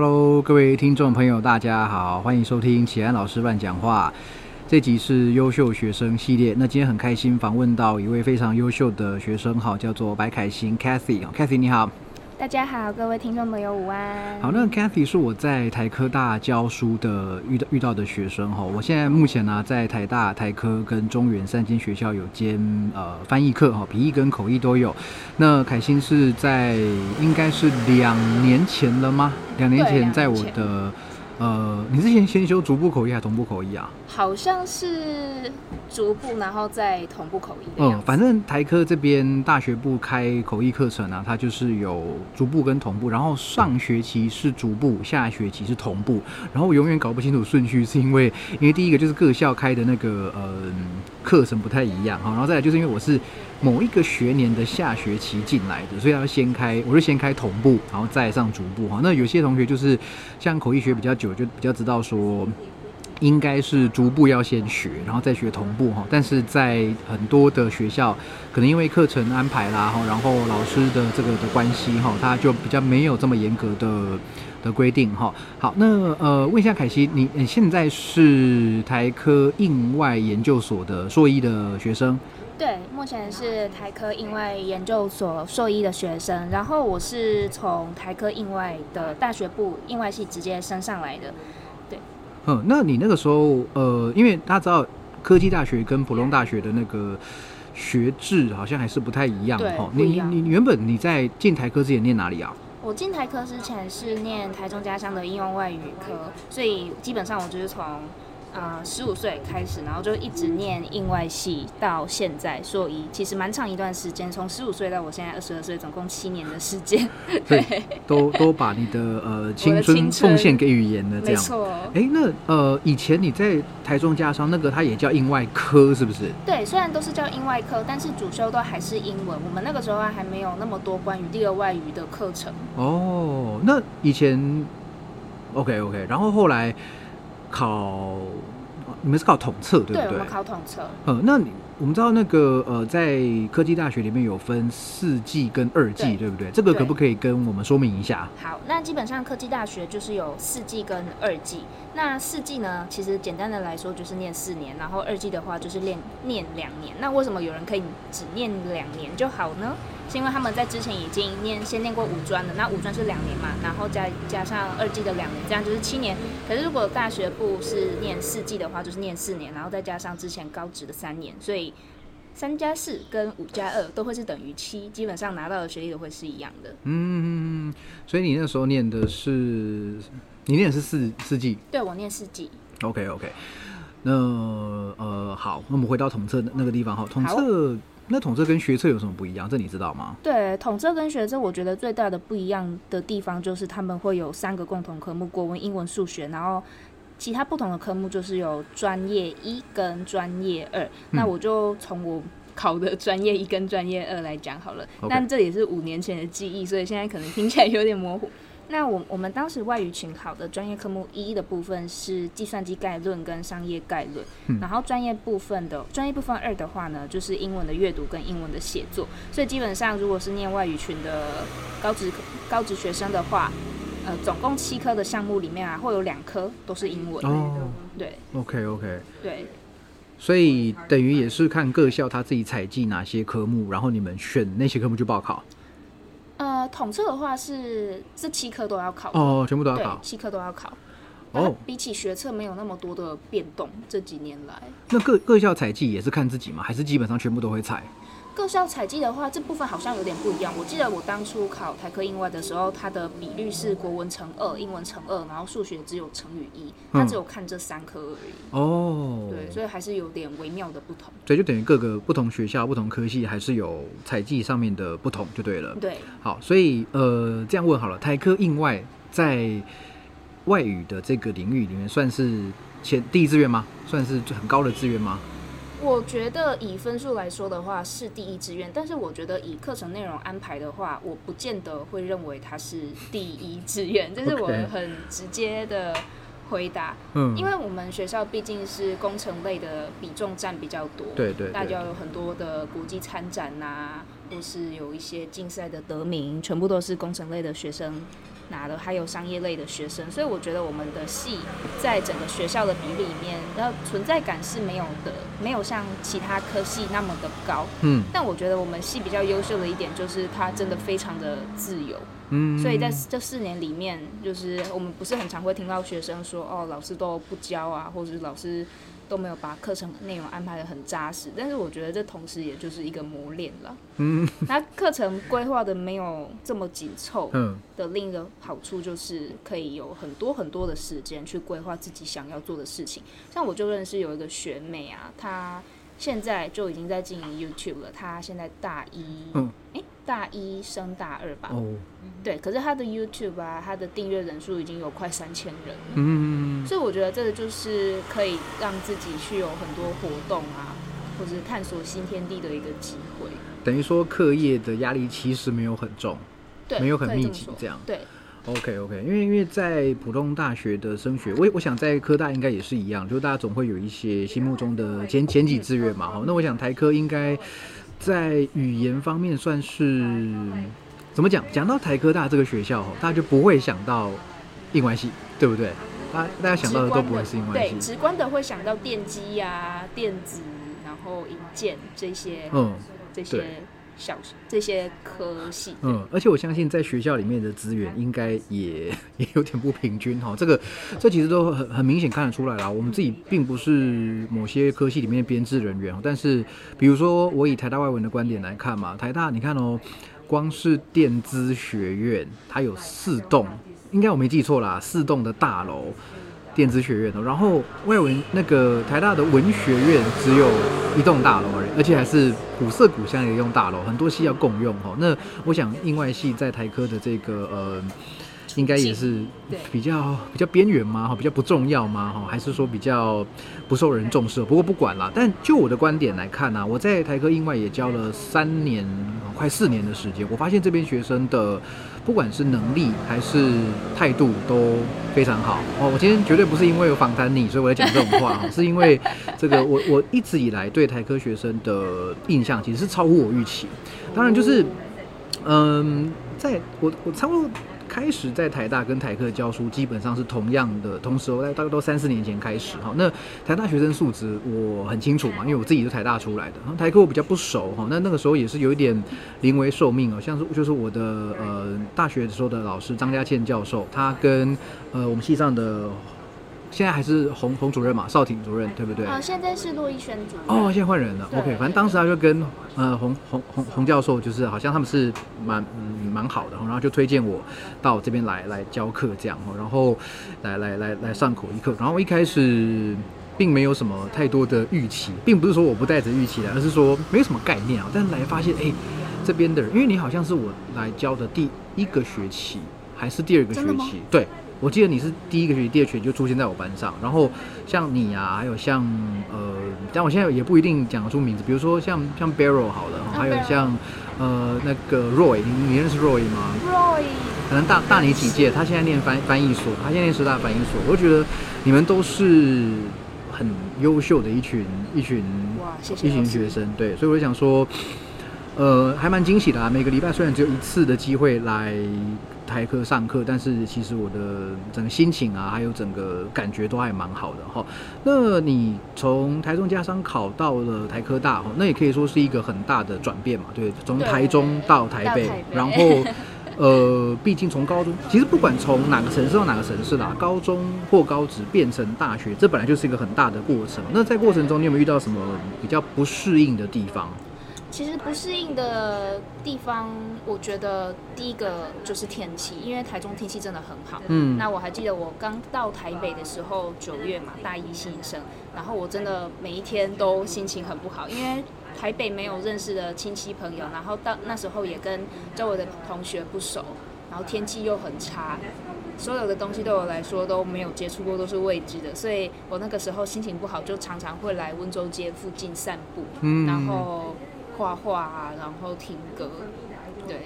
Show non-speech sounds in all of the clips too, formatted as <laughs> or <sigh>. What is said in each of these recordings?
Hello，各位听众朋友，大家好，欢迎收听启安老师乱讲话。这集是优秀学生系列。那今天很开心访问到一位非常优秀的学生，哈，叫做白凯欣 Cathy。Cathy 你好，大家好，各位听众朋友午安。好，那 Cathy 是我在台科大教书的遇到遇到的学生哈。我现在目前呢在台大、台科跟中原三间学校有兼呃翻译课哈，笔译跟口译都有。那凯欣是在应该是两年前了吗？两年前在我的。呃，你之前先修逐步口译还是同步口译啊？好像是逐步，然后再同步口译。嗯，反正台科这边大学部开口译课程啊，它就是有逐步跟同步，然后上学期是逐步，下学期是同步。然后我永远搞不清楚顺序，是因为因为第一个就是各校开的那个呃课程不太一样哈，然后再来就是因为我是。某一个学年的下学期进来的，所以要先开，我就先开同步，然后再上逐步哈。那有些同学就是像口译学比较久，就比较知道说应该是逐步要先学，然后再学同步哈。但是在很多的学校，可能因为课程安排啦哈，然后老师的这个的关系哈，他就比较没有这么严格的的规定哈。好，那呃，问一下凯西，你你现在是台科印外研究所的硕一的学生？对，目前是台科应外研究所硕一的学生，然后我是从台科印外的大学部印外系直接升上来的。对，嗯，那你那个时候，呃，因为大家知道科技大学跟普通大学的那个学制好像还是不太一样，哈。你你你原本你在进台科之前念哪里啊？我进台科之前是念台中家乡的应用外语科，所以基本上我就是从。呃，十五岁开始，然后就一直念印外系到现在硕一，其实蛮长一段时间，从十五岁到我现在二十二岁，总共七年的时间。对，都都把你的呃青春奉献给语言了这样。没错。哎，那呃以前你在台中家商那个，它也叫印外科是不是？对，虽然都是叫印外科，但是主修都还是英文。我们那个时候还没有那么多关于第二外语的课程。哦，那以前 OK OK，然后后来。考，你们是考统测对不对？对，我们考统测。呃，那你我们知道那个呃，在科技大学里面有分四季跟二季，对不对？这个可不可以跟我们说明一下？好，那基本上科技大学就是有四季跟二季。那四季呢，其实简单的来说就是念四年，然后二季的话就是念念两年。那为什么有人可以只念两年就好呢？是因为他们在之前已经念先念过五专的，那五专是两年嘛，然后加加上二季的两年，这样就是七年。可是如果大学部是念四季的话，就是念四年，然后再加上之前高职的三年，所以三加四跟五加二都会是等于七，基本上拿到的学历都会是一样的。嗯，所以你那时候念的是，你念的是四四季？对，我念四季。OK OK，那呃好，那我们回到统测那个地方哈，统测。那统测跟学测有什么不一样？这你知道吗？对，统测跟学测，我觉得最大的不一样的地方就是他们会有三个共同科目：国文、英文、数学。然后其他不同的科目就是有专业一跟专业二。那我就从我考的专业一跟专业二来讲好了。但这也是五年前的记忆，所以现在可能听起来有点模糊。那我我们当时外语群考的专业科目一的部分是计算机概论跟商业概论，然后专业部分的专业部分二的话呢，就是英文的阅读跟英文的写作。所以基本上，如果是念外语群的高职高职学生的话，呃，总共七科的项目里面啊，会有两科都是英文。哦，对。OK OK。对。所以等于也是看各校他自己采集哪些科目，然后你们选那些科目去报考。呃，统测的话是这七科都要考哦，全部都要考，七科都要考。哦，比起学测没有那么多的变动，这几年来。那各各校采集也是看自己吗？还是基本上全部都会采？各校采集的话，这部分好像有点不一样。我记得我当初考台科英外的时候，它的比率是国文乘二，英文乘二，然后数学只有乘以一，它只有看这三科而已。哦，对，所以还是有点微妙的不同。所以就等于各个不同学校、不同科系还是有采集上面的不同，就对了。对，好，所以呃，这样问好了，台科英外在外语的这个领域里面，算是前第一志愿吗？算是很高的志愿吗？我觉得以分数来说的话是第一志愿，但是我觉得以课程内容安排的话，我不见得会认为它是第一志愿，<laughs> 这是我很直接的回答。嗯，因为我们学校毕竟是工程类的比重占比较多，对对，大家有很多的国际参展呐，或是有一些竞赛的得名，全部都是工程类的学生拿的，还有商业类的学生，所以我觉得我们的系在整个学校的比例里面，然后存在感是没有的，没有像其他科系那么的高。嗯但我觉得我们系比较优秀的一点就是它真的非常的自由，嗯，所以在这四年里面，就是我们不是很常会听到学生说，哦，老师都不教啊，或者是老师都没有把课程内容安排的很扎实。但是我觉得这同时也就是一个磨练了。嗯那课程规划的没有这么紧凑嗯的另一个好处就是可以有很多很多的时间去规划自己想要做的事情。像我就认识有一个学妹啊，她现在就已经在经营 YouTube 了，她现在大一，嗯诶，大一升大二吧，哦对，可是他的 YouTube 啊，他的订阅人数已经有快三千人了。嗯所以我觉得这个就是可以让自己去有很多活动啊，或者是探索新天地的一个机会。等于说课业的压力其实没有很重。对，没有很密集这样对，OK OK，因为因为在普通大学的升学，我我想在科大应该也是一样，就大家总会有一些心目中的前前几志愿嘛。哈，那我想台科应该在语言方面算是怎么讲？讲到台科大这个学校，哈，大家就不会想到硬关系，对不对？大家大家想到的都不会是硬关系对，系。直观的会想到电机呀、电子，然后硬件这些、嗯这些对小这些科系。嗯，而且我相信在学校里面的资源应该也 <laughs> 也有点不平均哈，这个这其实都很很明显看得出来啦。我们自己并不是某些科系里面的编制人员哦，但是比如说我以台大外文的观点来看嘛，台大你看哦，光是电资学院它有四栋，应该我没记错啦，四栋的大楼。电子学院哦，然后外文那个台大的文学院只有一栋大楼而已，而且还是古色古香的一栋大楼，很多系要共用哦。那我想应外系在台科的这个呃，应该也是比较比较边缘吗？哈，比较不重要吗？哈，还是说比较不受人重视？不过不管啦，但就我的观点来看呢、啊，我在台科应外也教了三年，快四年的时间，我发现这边学生的不管是能力还是态度都非常好哦。我今天绝对不是因为有访谈你，所以我在讲这种话，<laughs> 是因为这个我我一直以来对台科学生的印象其实是超乎我预期。当然就是，嗯，在我我差不多。开始在台大跟台科教书，基本上是同样的，同时在大概都三四年前开始哈。那台大学生素质我很清楚嘛，因为我自己是台大出来的，然后台科我比较不熟哈。那那个时候也是有一点临危受命哦，像是就是我的呃大学的时候的老师张家倩教授，他跟呃我们系上的现在还是洪洪主任嘛，邵挺主任对不对？啊，现在是骆一轩主任。哦，现在换人了。OK，反正当时他就跟呃洪洪洪洪教授，就是好像他们是蛮嗯蛮好的，然后就推荐我到这边来来教课这样，然后来来来来上口译课。然后一开始并没有什么太多的预期，并不是说我不带着预期来，而是说没有什么概念啊。但是来发现，哎，这边的人，因为你好像是我来教的第一个学期还是第二个学期，对。我记得你是第一个学期、第二学期就出现在我班上，然后像你啊，还有像呃，但我现在也不一定讲得出名字，比如说像像 Barrow 好了，还有像呃那个 Roy，你你认识 Roy 吗？Roy，可能大大你几届，他现在念翻翻译所，他现在念师大翻译所，我就觉得你们都是很优秀的一群一群哇，谢谢一群学生，对，所以我就想说，呃，还蛮惊喜的啊。每个礼拜虽然只有一次的机会来台科上课，但是其实我的整个心情啊，还有整个感觉都还蛮好的哈。那你从台中家商考到了台科大哈，那也可以说是一个很大的转变嘛，对，从台中到台北，到台北然后。呃，<laughs> 毕竟从高中，其实不管从哪个城市到哪个城市啦，高中或高职变成大学，这本来就是一个很大的过程。那在过程中，你有没有遇到什么比较不适应的地方？其实不适应的地方，我觉得第一个就是天气，因为台中天气真的很好。嗯那我还记得我刚到台北的时候，九月嘛，大一新生，然后我真的每一天都心情很不好，因为台北没有认识的亲戚朋友，然后到那时候也跟周围的同学不熟，然后天气又很差，所有的东西对我来说都没有接触过，都是未知的，所以我那个时候心情不好，就常常会来温州街附近散步，嗯然后画画啊，然后听歌，对。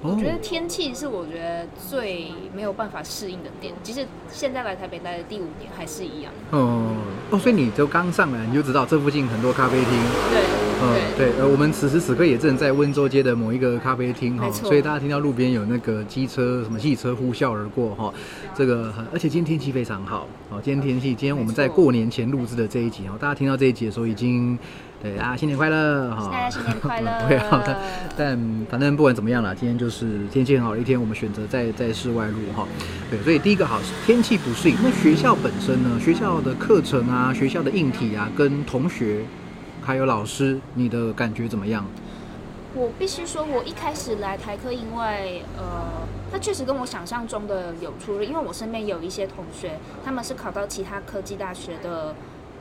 哦。我觉得天气是我觉得最没有办法适应的点，即使现在来台北待的第五年还是一样。哦哦，所以你就刚上来你就知道这附近很多咖啡厅，对，嗯，对，呃，我们此时此刻也正在温州街的某一个咖啡厅哈，所以大家听到路边有那个机车、什么汽车呼啸而过哈，这个，而且今天天气非常好，哦，今天天气，今天我们在过年前录制的这一集哦，大家听到这一集的时候已经，对啊，新年快乐哈，大家新年快乐 <laughs> 不会好的，但反正不管怎么样啦，今天就是天气很好的一天，我们选择在在室外录哈，对，所以第一个好是，天气不适应，那学校本身呢，学校的课程啊，学校的硬体啊，跟同学。还有老师，你的感觉怎么样？我必须说，我一开始来台科，因为呃，它确实跟我想象中的有出入。因为我身边有一些同学，他们是考到其他科技大学的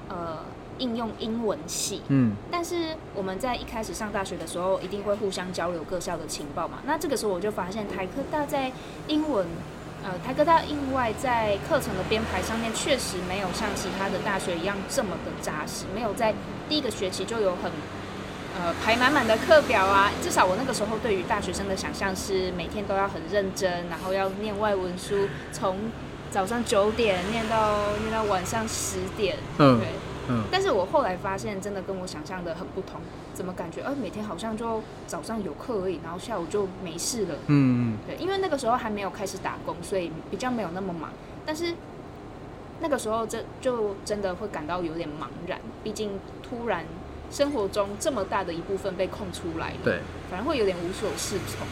呃应用英文系，嗯，但是我们在一开始上大学的时候，一定会互相交流各校的情报嘛。那这个时候我就发现，台科大在英文呃，台科大另外在课程的编排上面，确实没有像其他的大学一样这么的扎实，没有在第一个学期就有很呃排满满的课表啊。至少我那个时候对于大学生的想象是每天都要很认真，然后要念外文书，从早上九点念到念到晚上十点，嗯对。嗯，但是我后来发现，真的跟我想象的很不同。怎么感觉，呃，每天好像就早上有课而已，然后下午就没事了。嗯，对，因为那个时候还没有开始打工，所以比较没有那么忙。但是那个时候这就真的会感到有点茫然，毕竟突然生活中这么大的一部分被空出来了，对，反而会有点无所适从。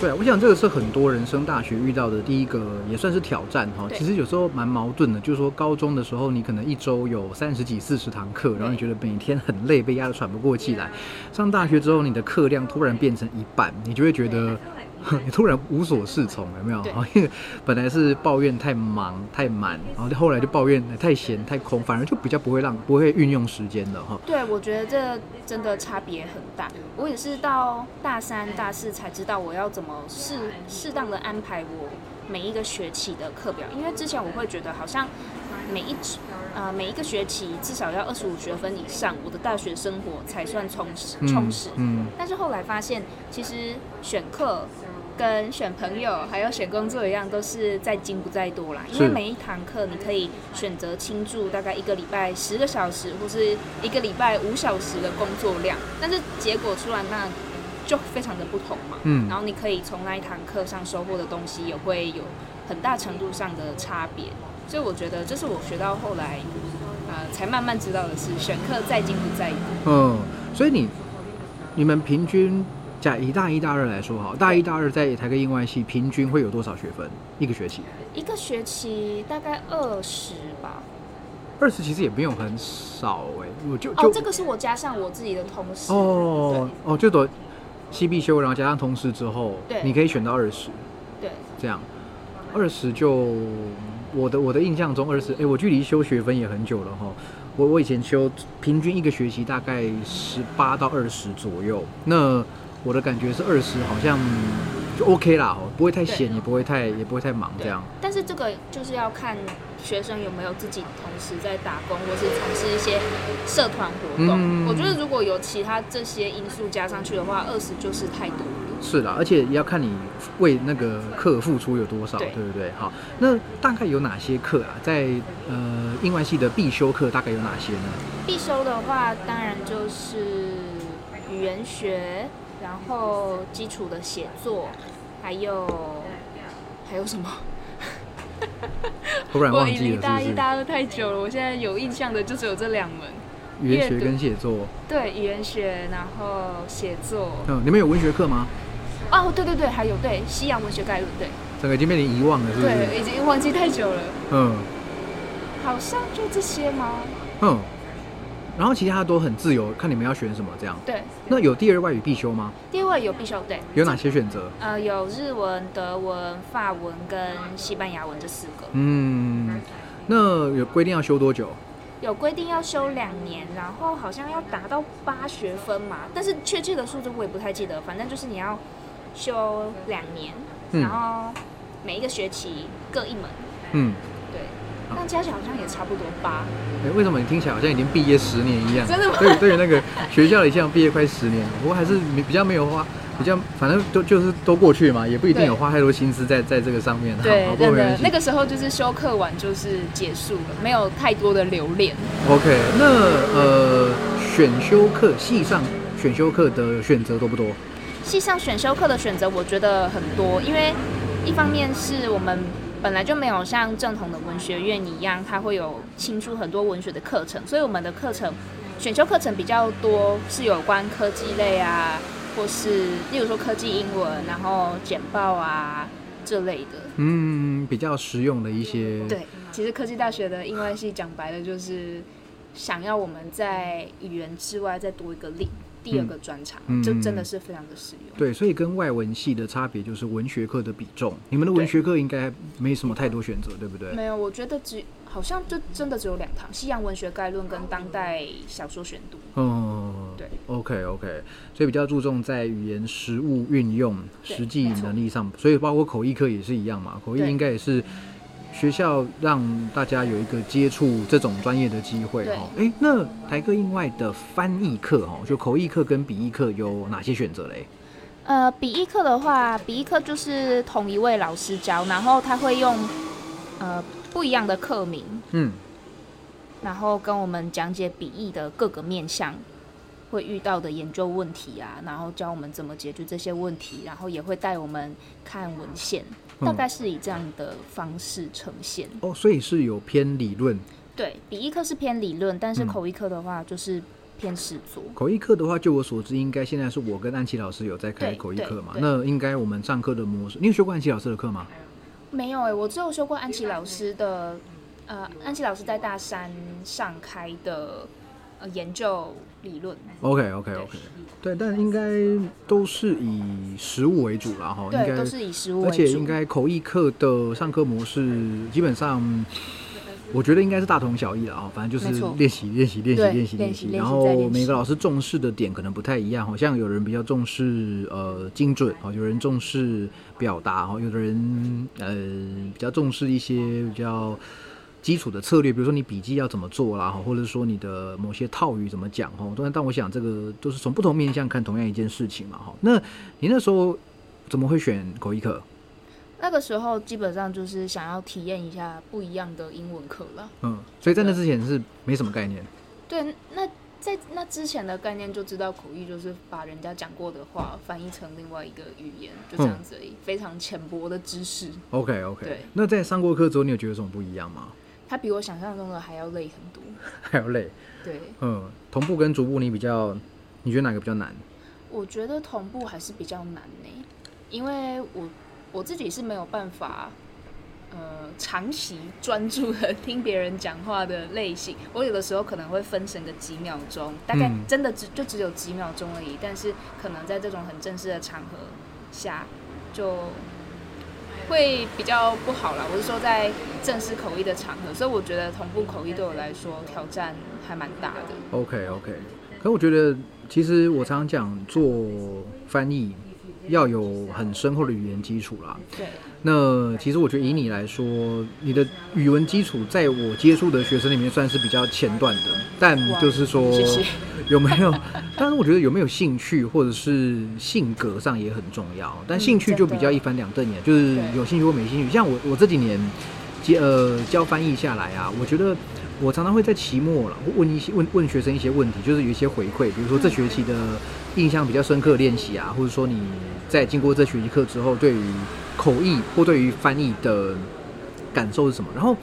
对啊，我想这个是很多人升大学遇到的第一个，也算是挑战哈。其实有时候蛮矛盾的，就是说高中的时候，你可能一周有三十几、四十堂课，然后你觉得每天很累，被压得喘不过气来。上大学之后，你的课量突然变成一半，你就会觉得。<laughs> 你突然无所适从，有没有对？<laughs> 因为本来是抱怨太忙太满，然后后来就抱怨太闲太空，反而就比较不会让不会运用时间了哈。对，我觉得这真的差别很大。我也是到大三、大四才知道我要怎么适适当的安排我每一个学期的课表，因为之前我会觉得好像每一呃每一个学期至少要二十五学分以上，我的大学生活才算充实充实。嗯，但是后来发现，其实选课跟选朋友还有选工作一样，都是在精不在多啦。因为每一堂课你可以选择倾注大概一个礼拜十个小时，或是一个礼拜五小时的工作量，但是结果出来那就非常的不同嘛。嗯然后你可以从那一堂课上收获的东西也会有很大程度上的差别。所以我觉得这是我学到后来，呃，才慢慢知道的是，选课在精不在多。嗯，所以你你们平均，假以大一大二来说哈，大一大二在台科英外系平均会有多少学分一个学期？一个学期大概二十吧。二十其实也没有很少哎、我就就哦，这个是我加上我自己的同事。哦哦，就等西必修，然后加上通识之后，对你可以选到二十对，这样，二十就我的我的印象中二十，哎，我距离修学分也很久了哈。我我以前修平均一个学期大概十八到二十左右，那我的感觉是二十好像就 OK 啦，哦，不会太闲，也不会太也不会太忙这样。但是这个就是要看学生有没有自己同时在打工，或是从事一些社团活动。嗯我觉得如果有其他这些因素加上去的话，二十就是太多了。是啦，而且也要看你为那个课付出有多少，对对不对？好，那大概有哪些课啊？在呃英文系的必修课大概有哪些呢？必修的话，当然就是语言学，然后基础的写作，还有还有什么？突然忘记了，大一、是不是？大二太久了，我现在有印象的就只有这两门。语言学跟写作。对，语言学，然后写作。嗯，你们有文学课吗？哦，对对对，还有对西洋文学概论，对整个已经被你遗忘了，是不是？对，已经忘记太久了，嗯好像就这些吗？嗯。然后其他都很自由，看你们要选什么这样。对，那有第二外语必修吗？第二外语有必修，对，有哪些选择？呃，有日文、德文、法文跟西班牙文这四个，嗯，那有规定要修多久？有规定要修两年，然后好像要达到八学分嘛，但是确切的数字我也不太记得，反正就是你要修两年，嗯然后每一个学期各一门，嗯，对，但加起来好像也差不多八。哎，为什么你听起来好像已经毕业十年一样？真的吗对，对于那个学校里像毕业快十年，不过还是没比较没有花，比较反正都就是都过去嘛，也不一定有花太多心思在在这个上面。对好，不那个时候就是修课完就是结束了，没有太多的留恋。OK，那呃，选修课系上选修课的选择多不多？系上选修课的选择，我觉得很多，因为一方面是我们本来就没有像正统的文学院一样，它会有清出很多文学的课程，所以我们的课程选修课程比较多，是有关科技类啊，或是例如说科技英文，然后简报啊这类的。嗯，比较实用的一些。对，其实科技大学的英文系讲白了就是想要我们在语言之外再多一个另第二个专长，嗯真的是非常的实用。对，所以跟外文系的差别就是文学课的比重。你们的文学课应该没什么太多选择，对不对？没有，我觉得只好像就真的只有两堂：西洋文学概论跟当代小说选读。嗯，对，OK OK，所以比较注重在语言实务运用、实际能力上，所以包括口译课也是一样嘛。口译应该也是学校让大家有一个接触这种专业的机会对哦。哎，那台科印外的翻译课哈，就口译课跟笔译课有哪些选择嘞？呃，笔译课的话，笔译课就是同一位老师教，然后他会用呃不一样的课名，嗯，然后跟我们讲解笔译的各个面向会遇到的研究问题啊，然后教我们怎么解决这些问题，然后也会带我们看文献，嗯大概是以这样的方式呈现。哦，所以是有偏理论。对，笔译课是偏理论，但是嗯口译课的话就是偏实作。口译课的话，就我所知，应该现在是我跟安琪老师有在开口译课嘛？那应该我们上课的模式，你有学过安琪老师的课吗？没有哎、我只有修过安琪老师的，呃，安琪老师在大山上开的呃研究理论。OK OK OK，对，但应该都是以实物为主啦，哈，应对，该都是以实物为主。而且应该口译课的上课模式基本上，我觉得应该是大同小异的啊，反正就是练习练习练习对练习练习，然后每个老师重视的点可能不太一样，好像有人比较重视呃精准哦，有人重视表达哦，有的人呃比较重视一些比较。基础的策略，比如说你笔记要怎么做啦，或者是说你的某些套语怎么讲哈。但但我想这个都是从不同面向看同样一件事情嘛哈。那你那时候怎么会选口译课？那个时候基本上就是想要体验一下不一样的英文课了。嗯，所以在那之前是没什么概念。对，那在那之前的概念就知道口译就是把人家讲过的话翻译成另外一个语言，就这样子而已，非常浅薄的知识。OK OK。对那在上过课之后，你有觉得有什么不一样吗？它比我想象中的还要累很多。<laughs> 还要累。对，嗯，同步跟逐步你比较，你觉得哪个比较难？我觉得同步还是比较难呢，因为我我自己是没有办法，呃，长期 <laughs> 专注的听别人讲话的类型。我有的时候可能会分神个几秒钟，大概嗯真的只就只有几秒钟而已。但是可能在这种很正式的场合下，就会比较不好啦。我是说在正式口译的场合，所以我觉得同步口译对我来说挑战还蛮大的。OK OK，可我觉得其实我常常讲做翻译要有很深厚的语言基础啦。对，那其实我觉得以你来说，你的语文基础在我接触的学生里面算是比较前段的，但就是说有没有？<laughs> 但是我觉得有没有兴趣或者是性格上也很重要。但兴趣就比较一翻两瞪眼，就是有兴趣或没兴趣。像我我这几年接呃教翻译下来啊，我觉得我常常会在期末了问一些问问学生一些问题，就是有一些回馈，比如说这学期的印象比较深刻练习啊，或者说你在经过这学期课之后，对于口译或对于翻译的感受是什么？然后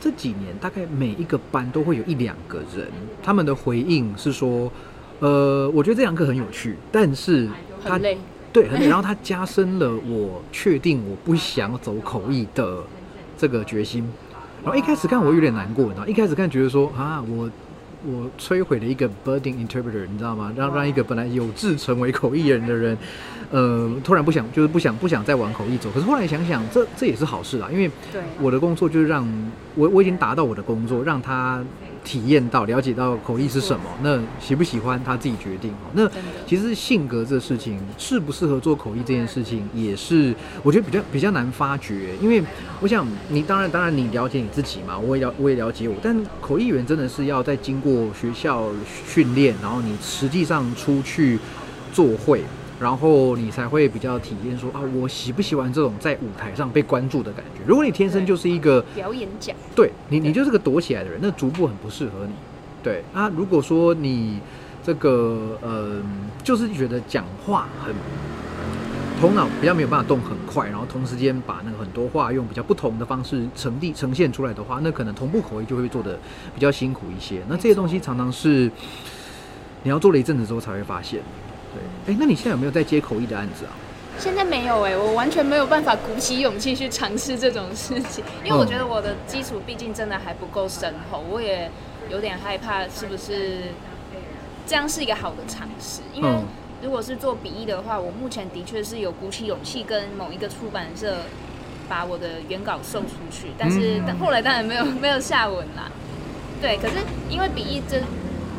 这几年大概每一个班都会有一两个人，他们的回应是说，呃，我觉得这堂课很有趣，但是他很累。对，很累。然后他加深了我确定我不想走口译的这个决心。然后一开始看我有点难过，然后一开始看觉得说啊，我我摧毁了一个 budding interpreter，你知道吗？让让一个本来有志成为口译人的人，呃，突然不想就是不想不想再往口译走。可是后来想想，这这也是好事啊，因为对，我的工作就是让我我已经达到我的工作，让他体验到、了解到口译是什么。那喜不喜欢他自己决定。那其实性格这事情，适不适合做口译这件事情，也是我觉得比较比较难发掘。因为我想你当然当然你了解你自己嘛，我也了我也了解我，但口译员真的是要在经过学校训练，然后你实际上出去做会。然后你才会比较体验说啊，我喜不喜欢这种在舞台上被关注的感觉？如果你天生就是一个表演奖，对你，你就是个躲起来的人，那逐步很不适合你。对啊，如果说你这个呃，就是觉得讲话很头脑比较没有办法动很快，然后同时间把那个很多话用比较不同的方式呈递呈现出来的话，那可能同步口译就会做的比较辛苦一些。那这些东西常常是你要做了一阵子之后才会发现。对，哎，那你现在有没有在接口译的案子啊？现在没有哎，我完全没有办法鼓起勇气去尝试这种事情，因为我觉得我的基础毕竟真的还不够深厚，我也有点害怕是不是这样是一个好的尝试，因为。如果是做笔译的话，我目前的确是有鼓起勇气跟某一个出版社把我的原稿送出去，但是后来当然没有没有下文啦。对，可是因为笔译这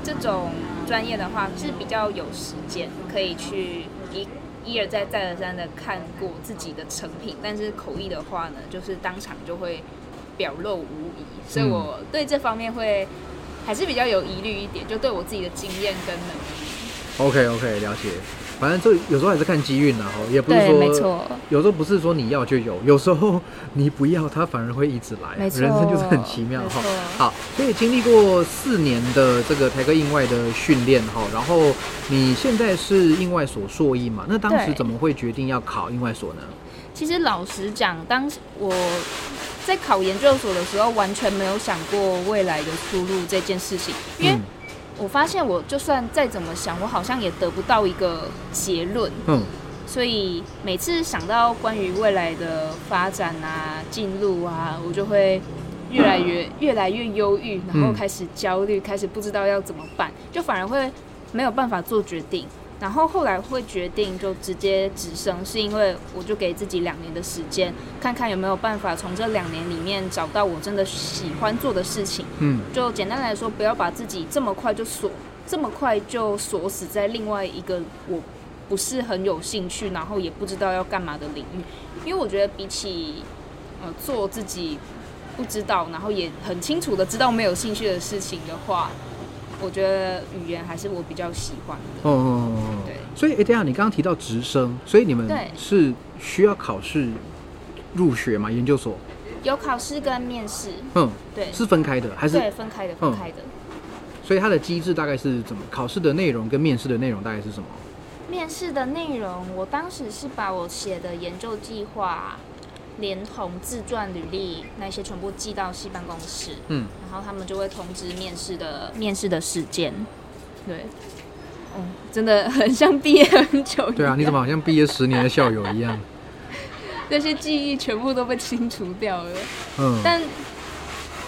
这种专业的话是比较有时间可以去一一而再再而三的看过自己的成品，但是口译的话呢，就是当场就会表露无遗，所以我对这方面会还是比较有疑虑一点，就对我自己的经验跟能力。OK OK，了解。反正就有时候还是看机运呐，哈，也不是说，没错。有时候不是说你要就有，有时候 <laughs> 你不要，它反而会一直来。人生就是很奇妙哈。好，所以经历过四年的这个台科印外的训练哈，然后你现在是印外所硕一嘛？那当时怎么会决定要考印外所呢？其实老实讲，当时我在考研究所的时候，完全没有想过未来的出路这件事情，因为。我发现，我就算再怎么想，我好像也得不到一个结论。嗯，所以每次想到关于未来的发展啊、进路啊，我就会越来越、越来越忧郁，然后开始焦虑，开始不知道要怎么办，就反而会没有办法做决定。然后后来会决定就直接直升，是因为我就给自己两年的时间，看看有没有办法从这两年里面找到我真的喜欢做的事情。嗯，就简单来说，不要把自己这么快就锁，这么快就锁死在另外一个我不是很有兴趣，然后也不知道要干嘛的领域。因为我觉得比起呃做自己不知道，然后也很清楚的知道没有兴趣的事情的话。我觉得语言还是我比较喜欢的。哦哦哦，对。所以，哎，等下你刚刚提到直升，所以你们是需要考试入学吗？研究所有考试跟面试。嗯，对，是分开的还是？对，分开的，分开的。所以它的机制大概是怎么？考试的内容跟面试的内容大概是什么？面试的内容，我当时是把我写的研究计划。连同自传履历那些全部寄到系办公室，嗯，然后他们就会通知面试的面试的时间，对，哦，真的很像毕业很久，对啊，你怎么好像毕业十年的校友一样？<laughs> 那些记忆全部都被清除掉了，嗯，但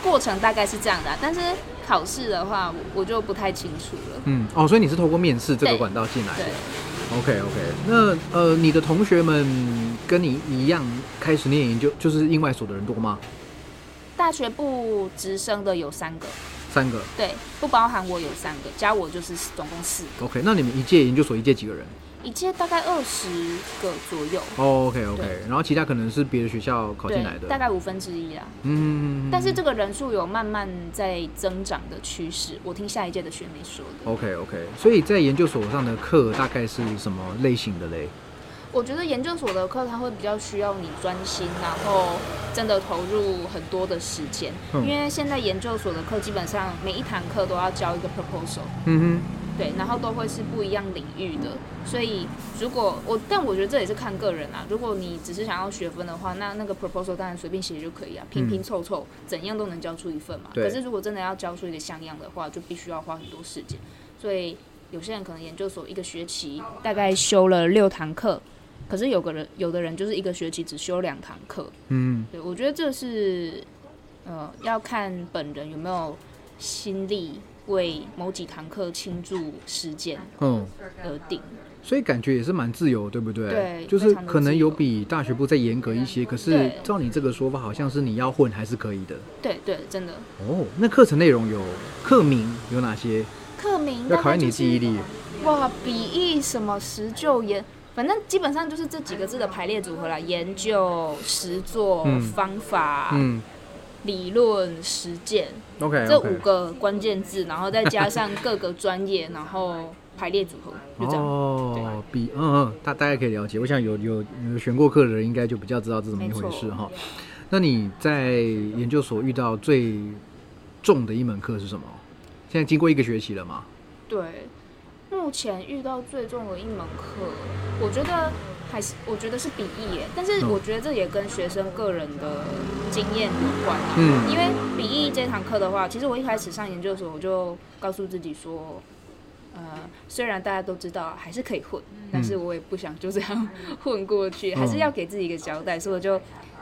过程大概是这样的，但是考试的话我就不太清楚了，嗯，哦，所以你是透过面试这个管道进来的。OK OK，那呃，你的同学们跟你一样开始念研究，就是英外所的人多吗？大学部直升的有三个，三个，对，不包含我有三个，加我就是总共四个。OK，那你们一届研究所一届几个人？一届大概二十个左右。哦，OK OK，然后其他可能是别的学校考进来的，大概五分之一啦。嗯，但是这个人数有慢慢在增长的趋势。我听下一届的学妹说的。OK OK，所以在研究所上的课大概是什么类型的嘞？我觉得研究所的课它会比较需要你专心，然后真的投入很多的时间，因为现在研究所的课基本上每一堂课都要交一个 proposal。嗯哼。对，然后都会是不一样领域的，所以如果我，但我觉得这也是看个人啊。如果你只是想要学分的话，那那个 proposal 当然随便写就可以啊，拼拼凑凑，怎样都能交出一份嘛。可是如果真的要交出一个像样的话，就必须要花很多时间。所以有些人可能研究所一个学期大概修了六堂课，可是有个人有的人就是一个学期只修两堂课。嗯，对，我觉得这是呃要看本人有没有心力。为某几堂课倾注时间，嗯，而定，所以感觉也是蛮自由，对不对？对，就是可能有比大学部再严格一些，可是照你这个说法，好像是你要混还是可以的。对对，真的。哦，那课程内容有课名有哪些？课名要考验你记忆力。哇，笔译什么实就研，反正基本上就是这几个字的排列组合啦。研究、实作、方法。嗯。理论、实践，OK，这五个关键字，然后再加上各个专业，然后排列组合，就这样。哦，比嗯嗯，大大家可以了解。我想有有有选过课的人，应该就比较知道这怎么一回事哈。那你在研究所遇到最重的一门课是什么？现在经过一个学期了吗？对，目前遇到最重的一门课，我觉得还是我觉得是笔译耶，但是嗯我觉得这也跟学生个人的经验有关啊。嗯因为笔译这堂课的话，其实我一开始上研究所，我就告诉自己说，呃，虽然大家都知道还是可以混，但是我也不想就这样 <laughs> 混过去，还是要给自己一个交代，所以我就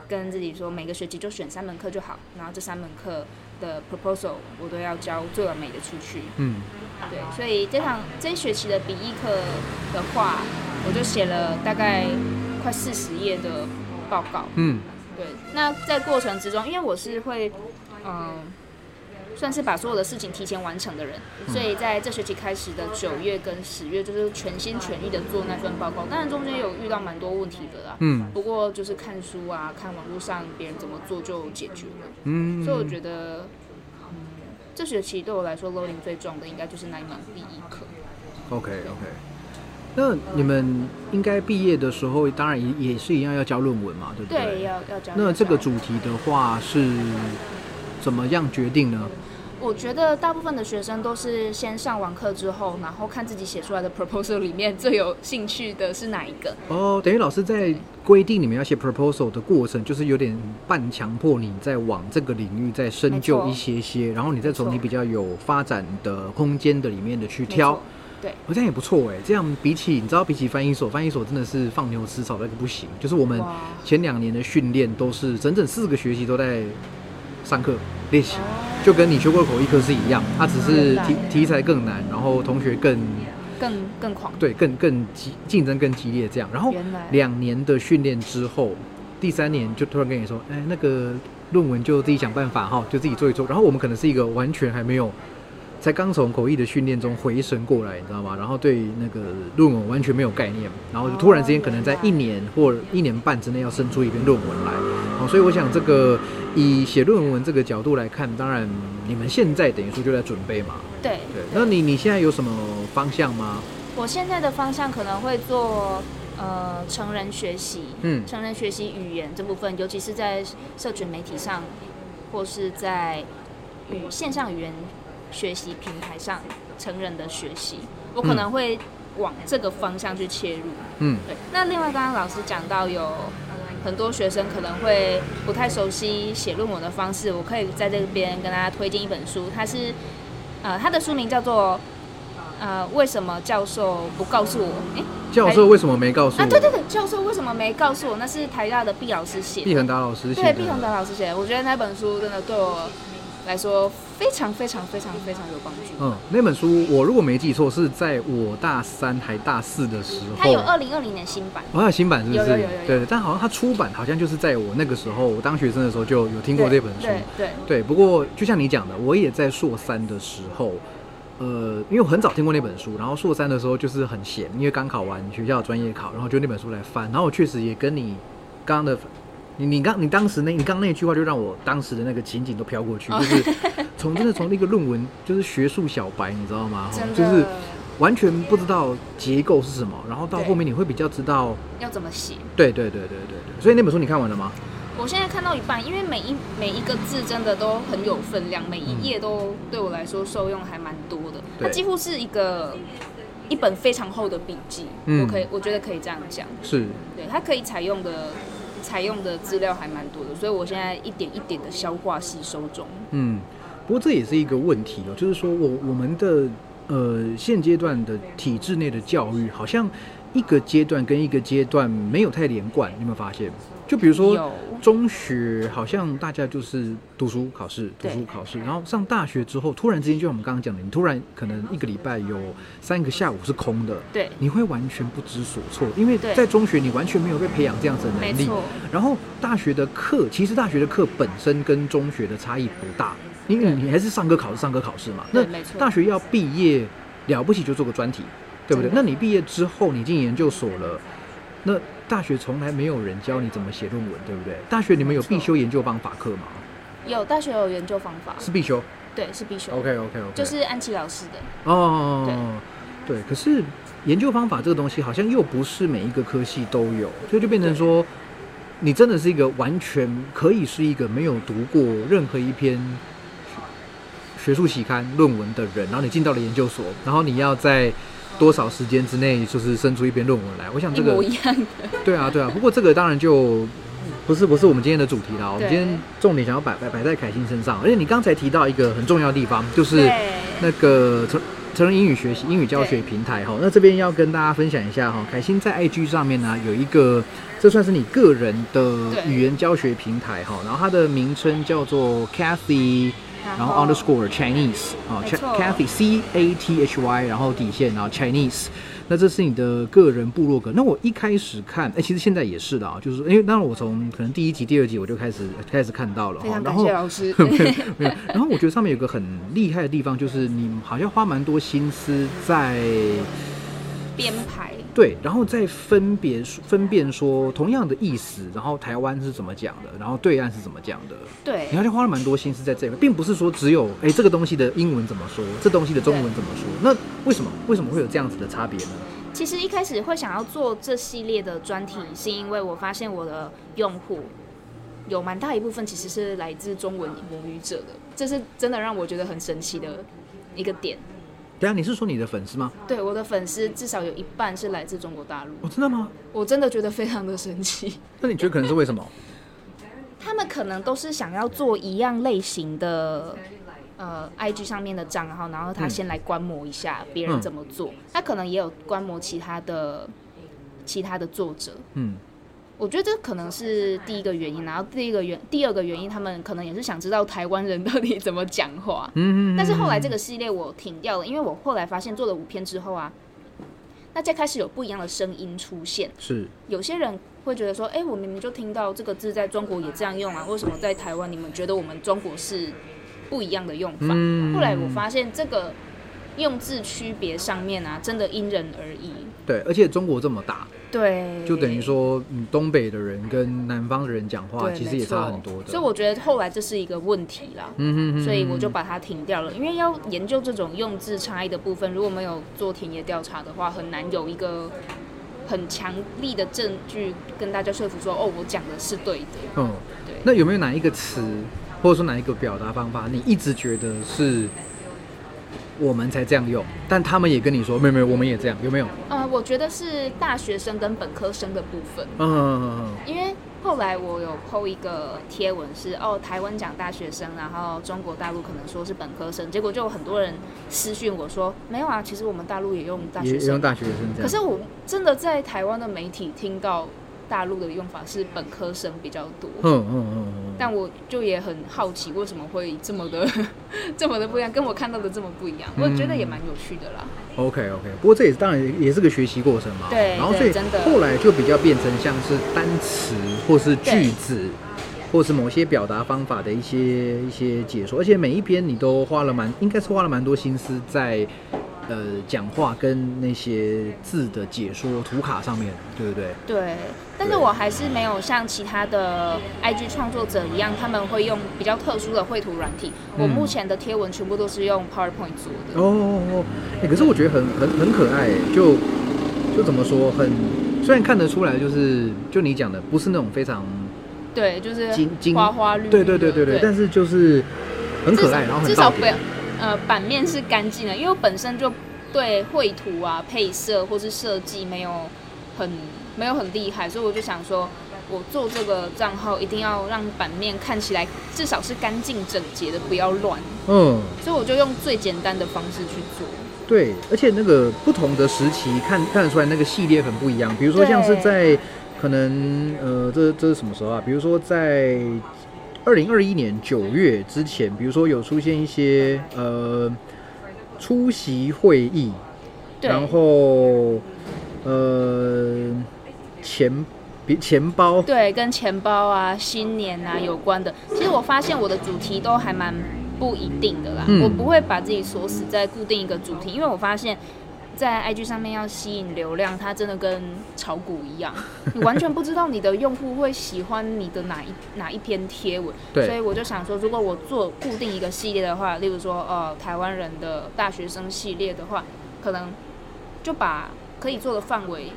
跟自己说，每个学期就选三门课就好，然后这三门课的 proposal 我都要交最完美的出去。嗯对，所以这堂这一学期的笔译课的话，我就写了大概快四十页的报告。嗯对，那在过程之中，因为我是会，嗯、算是把所有的事情提前完成的人，所以在这学期开始的九月跟十月，就是全心全意的做那份报告。当然中间有遇到蛮多问题的啦，嗯不过就是看书啊，看网络上别人怎么做就解决了。嗯，所以我觉得，嗯，这学期对我来说 loading 最重的应该就是那一门第一课。OK OK。那你们应该毕业的时候，当然也也是一样要交论文嘛，对不对，对要要交。那这个主题的话是怎么样决定呢？我觉得大部分的学生都是先上完课之后，然后看自己写出来的 proposal 里面最有兴趣的是哪一个。哦，等于老师在规定你们要写 proposal 的过程，就是有点半强迫你在往这个领域再深究一些些，然后你再从你比较有发展的空间的里面的去挑。对，哦，这样也不错哎。这样比起你知道，比起翻译所，翻译所真的是放牛吃草那个不行。就是我们前两年的训练都是整整四个学期都在上课练习，哦就跟你修过口译课是一样，它只是题题材更难，然后同学更更更狂。对更更激竞争更激烈这样。然后两年的训练之后，第三年就突然跟你说，哎，那个论文就自己想办法哈，就自己做一做。然后我们可能是一个完全还没有。才刚从口译的训练中回神过来，你知道吗？然后对那个论文完全没有概念，然后就突然之间可能在一年或一年半之内要生出一篇论文来，好，所以我想这个以写论文这个角度来看，当然你们现在等于说就在准备嘛，对对。那你你现在有什么方向吗？我现在的方向可能会做呃成人学习，嗯成人学习语言这部分，尤其是在社群媒体上，或是在语线上语言学习平台上成人的学习，我可能会往这个方向去切入。嗯对，那另外刚刚老师讲到有很多学生可能会不太熟悉写论文的方式，我可以在这边跟大家推荐一本书，它是呃它的书名叫做呃为什么教授不告诉我？诶，教授为什么没告诉我？啊对对对，教授为什么没告诉我？那是台大的毕老师写的，毕恒达老师写的。对毕恒达老师写的，我觉得那本书真的对我来说非常非常非常非常有帮助。嗯，那本书我如果没记错，是在我大三还大四的时候。它有二零二零年新版。哦，它有新版是不是？有有有有有对，但好像它出版好像就是在我那个时候，我当学生的时候就有听过这本书。对对对，不过就像你讲的，我也在硕三的时候，呃，因为我很早听过那本书，然后硕三的时候就是很闲，因为刚考完学校专业考，然后就那本书来翻，然后我确实也跟你刚刚的。你你刚你当时那你刚刚那句话就让我当时的那个情景都飘过去，就是从真的从那个论文就是学术小白，你知道吗？就是完全不知道结构是什么，然后到后面你会比较知道，要怎么写？对对对对对对。所以那本书你看完了吗？我现在看到一半，因为每一每一个字真的都很有分量，每一页都对我来说受用还蛮多的。它几乎是一个一本非常厚的笔记，嗯我可以我觉得可以这样讲。是，对，它可以采用的采用的资料还蛮多的，所以我现在一点一点的消化吸收中。嗯，不过这也是一个问题哦，就是说我我们的呃现阶段的体制内的教育，好像一个阶段跟一个阶段没有太连贯，你有没有发现？就比如说中学，好像大家就是读书考试，读书考试，然后上大学之后，突然之间就像我们刚刚讲的，你突然可能一个礼拜有三个下午是空的，对，你会完全不知所措，因为在中学你完全没有被培养这样子的能力。然后大学的课，其实大学的课本身跟中学的差异不大，因为你还是上课考试，上课考试嘛。那大学要毕业了不起就做个专题，对不对？那你毕业之后，你进研究所了，那大学从来没有人教你怎么写论文，对不对？大学你们有必修研究方法课吗？有大学有研究方法，是必修。对，是必修 OK OK OK，就是安琪老师的。哦，对，可是研究方法这个东西好像又不是每一个科系都有，所以就变成说，你真的是一个完全可以是一个没有读过任何一篇学学术期刊论文的人，然后你进到了研究所，然后你要在多少时间之内就是生出一篇论文来。我想这个一模一样的。对啊，对啊。不过这个当然就不是不是我们今天的主题啦。我们今天重点想要摆摆摆在凯欣身上，而且你刚才提到一个很重要的地方，就是那个成成人英语学习英语教学平台哈。那这边要跟大家分享一下哈，凯欣在 IG 上面呢有一个，这算是你个人的语言教学平台哈，然后它的名称叫做 Cathy。然后 underscore Chinese 啊，Cathy C A T H Y，然后底线，然后 Chinese，那这是你的个人部落格。那我一开始看，哎、其实现在也是的啊，就是说因为当然我从可能第一集、第二集我就开始开始看到了哈然后感谢老师。<laughs> 没有，然后我觉得上面有个很厉害的地方，就是你好像花蛮多心思在编排，对，然后再分别分辨说同样的意思，然后台湾是怎么讲的，然后对岸是怎么讲的。对你好像花了蛮多心思在这边，并不是说只有哎这个东西的英文怎么说，这东西的中文怎么说。那为什么为什么会有这样子的差别呢？其实一开始会想要做这系列的专题，是因为我发现我的用户有蛮大一部分其实是来自中文母语者的，这是真的让我觉得很神奇的一个点。等一下你是说你的粉丝吗？对，我的粉丝至少有一半是来自中国大陆，哦，真的吗？我真的觉得非常的神奇。<laughs> 那你觉得可能是为什么？<laughs> 他们可能都是想要做一样类型的。呃，IG 上面的账号，然后他嗯先来观摩一下别人怎么做，他可能也有观摩其他的其他的作者，嗯，我觉得这可能是第一个原因，然后第一个原第二个原因，他们可能也是想知道台湾人到底怎么讲话。嗯嗯但是后来这个系列我停掉了，因为我后来发现做了五篇之后啊，大家开始有不一样的声音出现。是有些人会觉得说，哎、我明明就听到这个字在中国也这样用啊，为什么在台湾你们觉得我们中国是不一样的用法？嗯后来我发现这个用字区别上面啊，真的因人而异。对，而且中国这么大，对，就等于说，嗯，东北的人跟南方的人讲话，其实也差很多的。所以我觉得后来这是一个问题啦。嗯所以我就把它停掉了，因为要研究这种用字差异的部分，如果没有做田野调查的话，很难有一个很强力的证据跟大家说服说，哦，我讲的是对的。嗯，对那有没有哪一个词，或者说哪一个表达方法，你一直觉得是我们才这样用，但他们也跟你说没有没有，我们也这样，有没有？呃，我觉得是大学生跟本科生的部分，嗯因为后来我有 PO 一个贴文是，哦，台湾讲大学生，然后中国大陆可能说是本科生，结果就有很多人私讯我说，没有啊，其实我们大陆也用大学生。也用大学生。可是我真的在台湾的媒体听到大陆的用法是本科生比较多，嗯嗯嗯嗯，但我就也很好奇为什么会这么的 <laughs> 这么的不一样，跟我看到的这么不一样，我觉得也蛮有趣的啦。OK OK，不过这也是当然也是个学习过程嘛。对然后所以真的后来就比较变成像是单词或是句子。或是某些表达方法的一些一些解说，而且每一篇你都花了蛮，应该是花了蛮多心思在呃讲话跟那些字的解说图卡上面，对不对？对，但是我还是没有像其他的 IG 创作者一样，他们会用比较特殊的绘图软体。我嗯目前的贴文全部都是用 PowerPoint 做的。哦哦哦，欸可是我觉得很很很可爱，就就怎么说，很虽然看得出来，就是就你讲的，不是那种非常对，就是金金花花绿。对对对对对，但是就是很可爱，然后很到至少不要点。呃版面是干净的，因为我本身就对绘图啊、配色或是设计没有很没有很厉害，所以我就想说，我做这个账号一定要让版面看起来至少是干净整洁的，不要乱，嗯，所以我就用最简单的方式去做。对，而且那个不同的时期看看得出来，那个系列很不一样。比如说像是在可能呃，这这是什么时候啊？比如说在二零二一年九月之前，比如说有出现一些呃出席会议，对，然后呃钱比钱包，对，跟钱包啊、新年啊有关的，其实我发现我的主题都还蛮不一定的啦。嗯。我不会把自己锁死在固定一个主题，因为我发现，在 IG 上面要吸引流量，它真的跟炒股一样，你完全不知道你的用户会喜欢你的哪一哪一篇贴文。所以，我就想说，如果我做固定一个系列的话，例如说呃台湾人的大学生系列的话，可能就把可以做的范围。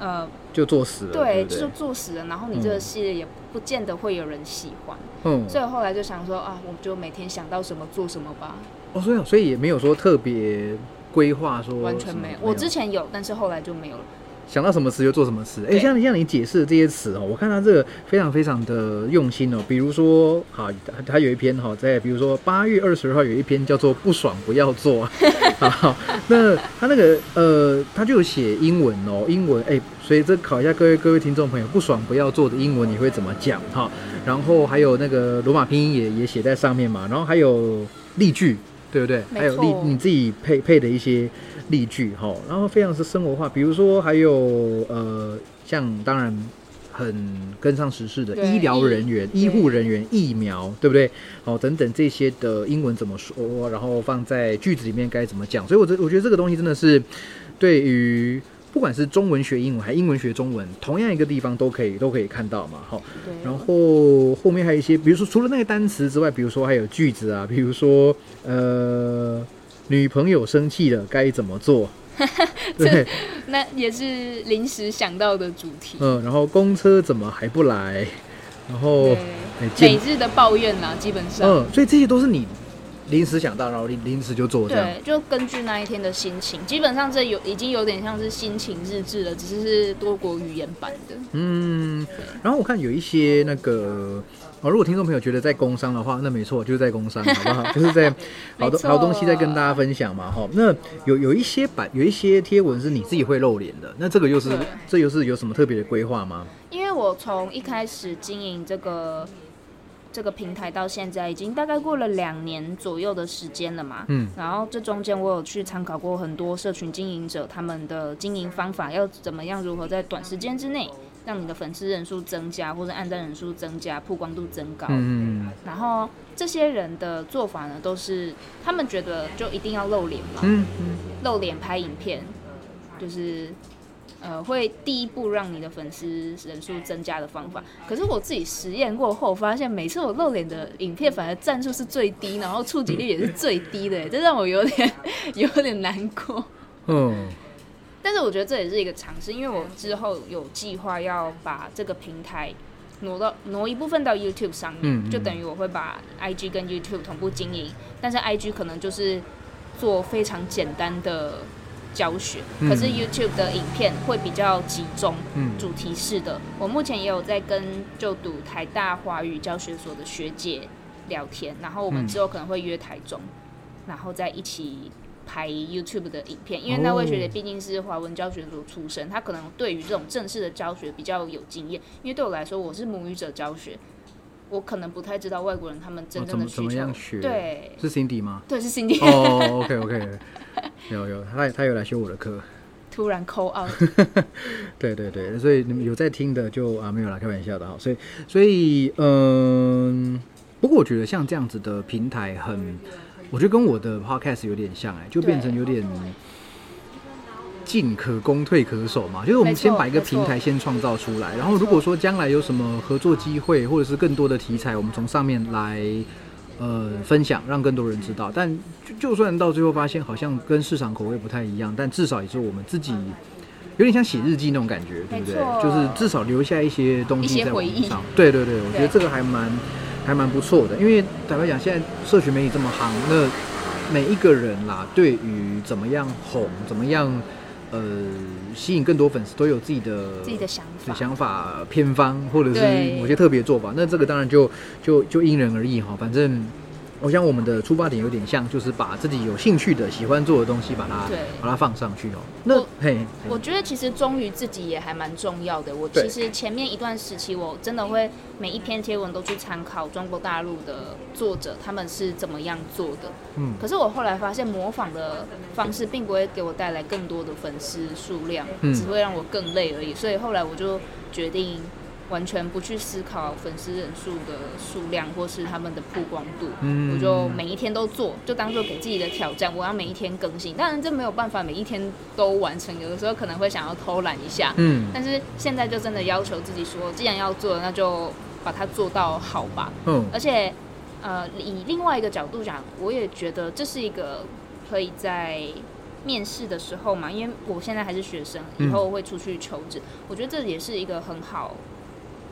呃，就做死了，对对，不对就？做死了，然后你这个系列也不见得会有人喜欢，嗯，所以后来就想说啊，我就每天想到什么做什么吧。哦，所以所以也没有说特别规划说完全没有。我之前有，但是后来就没有了。想到什么词就做什么词。哎、对像你像你解释的这些词哦，我看他这个非常非常的用心哦。比如说，好，他他有一篇哈，在比如说八月二十号有一篇叫做“不爽不要做”，<laughs> 好，那他那个呃，他就有写英文哦，英文哎、所以这考一下各位各位听众朋友，“不爽不要做”的英文你会怎么讲哈？然后还有那个罗马拼音也也写在上面嘛，然后还有例句，对不对？还有例你自己配配的一些例句哈，然后非常是生活化，比如说还有呃，像当然很跟上时事的医疗人员、医医护人员、疫苗，对不对？哦，等等这些的英文怎么说，然后放在句子里面该怎么讲，所以我这我觉得这个东西真的是对于。不管是中文学英文还是英文学中文，同样一个地方都可以都可以看到嘛，好，对，然后后面还有一些，比如说除了那个单词之外，比如说还有句子啊，比如说呃，女朋友生气了该怎么做？<laughs> 对，那也是临时想到的主题。嗯，然后公车怎么还不来？然后每日的抱怨啦，基本上。嗯，所以这些都是你临时想到，然后临临时就做这样。对，就根据那一天的心情，基本上这有已经有点像是心情日志了，只是是多国语言版的。嗯，然后我看有一些那个哦，如果听众朋友觉得在工商的话，那没错，就是在工商，<laughs> 好不好？就是在好多好东西在跟大家分享嘛，哈。那有有一些版有一些贴文是你自己会露脸的，那这个又是这又是有什么特别的规划吗？因为我从一开始经营这个这个平台到现在，已经大概过了两年左右的时间了嘛。嗯，然后这中间我有去参考过很多社群经营者他们的经营方法，要怎么样如何在短时间之内让你的粉丝人数增加，或者按赞人数增加，曝光度增高。嗯然后这些人的做法呢，都是他们觉得就一定要露脸嘛，嗯嗯露脸拍影片，就是呃会第一步让你的粉丝人数增加的方法。可是我自己实验过后，发现每次我露脸的影片，反而赞数是最低，然后触及率也是最低的，这让我有点 <laughs> 有点难过。嗯但是我觉得这也是一个尝试，因为我之后有计划要把这个平台挪到挪一部分到 YouTube 上面，嗯嗯就等于我会把 IG 跟 YouTube 同步经营，但是 IG 可能就是做非常简单的教学，嗯可是 YouTube 的影片会比较集中，嗯主题式的。我目前也有在跟就读台大华语教学所的学姐聊天，然后我们嗯之后可能会约台中，然后再一起拍 YouTube 的影片，因为那位学姐哦毕竟是华文教学所出身，她可能对于这种正式的教学比较有经验。因为对我来说，我是母语者教学，我可能不太知道外国人他们真哦怎么怎么正的需求。样学？，对，是 Cindy 吗？对，是 Cindy、哦，OK OK，<laughs> 有有，他他有来修我的课。突然 call out，<laughs> 对对对，所以你们有在听的就啊没有啦，开玩笑的哈。所以所以嗯，不过我觉得像这样子的平台很，我觉得跟我的 podcast 有点像哎、就变成有点进可攻退可守嘛，就是我们先把一个平台先创造出来，然后如果说将来有什么合作机会或者是更多的题材，我们从上面来。呃，分享让更多人知道，但就就算到最后发现好像跟市场口味不太一样，但至少也是我们自己有点像写日记那种感觉，对不对？就是至少留下一些东西在网些回忆上。对对对，我觉得这个还蛮还蛮不错的，因为坦白讲，现在社群媒体这么夯，那每一个人啦，对于怎么样红，怎么样呃吸引更多粉丝，都有自己的自己的想法。的想法偏方，或者是某些特别做法，那这个当然就就就因人而异哈。反正我想我们的出发点有点像，就是把自己有兴趣的、喜欢做的东西，把它对把它放上去哦。那我嘿，我觉得其实忠于自己也还蛮重要的。我其实前面一段时期，我真的会每一篇贴文都去参考中国大陆的作者他们是怎么样做的。嗯可是我后来发现，模仿的方式并不会给我带来更多的粉丝数量，嗯只会让我更累而已。所以后来我就决定完全不去思考粉丝人数的数量或是他们的曝光度，嗯我就每一天都做，就当做给自己的挑战。我要每一天更新，当然这没有办法每一天都完成，有的时候可能会想要偷懒一下。嗯但是现在就真的要求自己说，既然要做，那就把它做到好吧。嗯而且，呃，以另外一个角度讲，我也觉得这是一个可以在面试的时候嘛，因为我现在还是学生，以嗯后会出去求职，我觉得这也是一个很好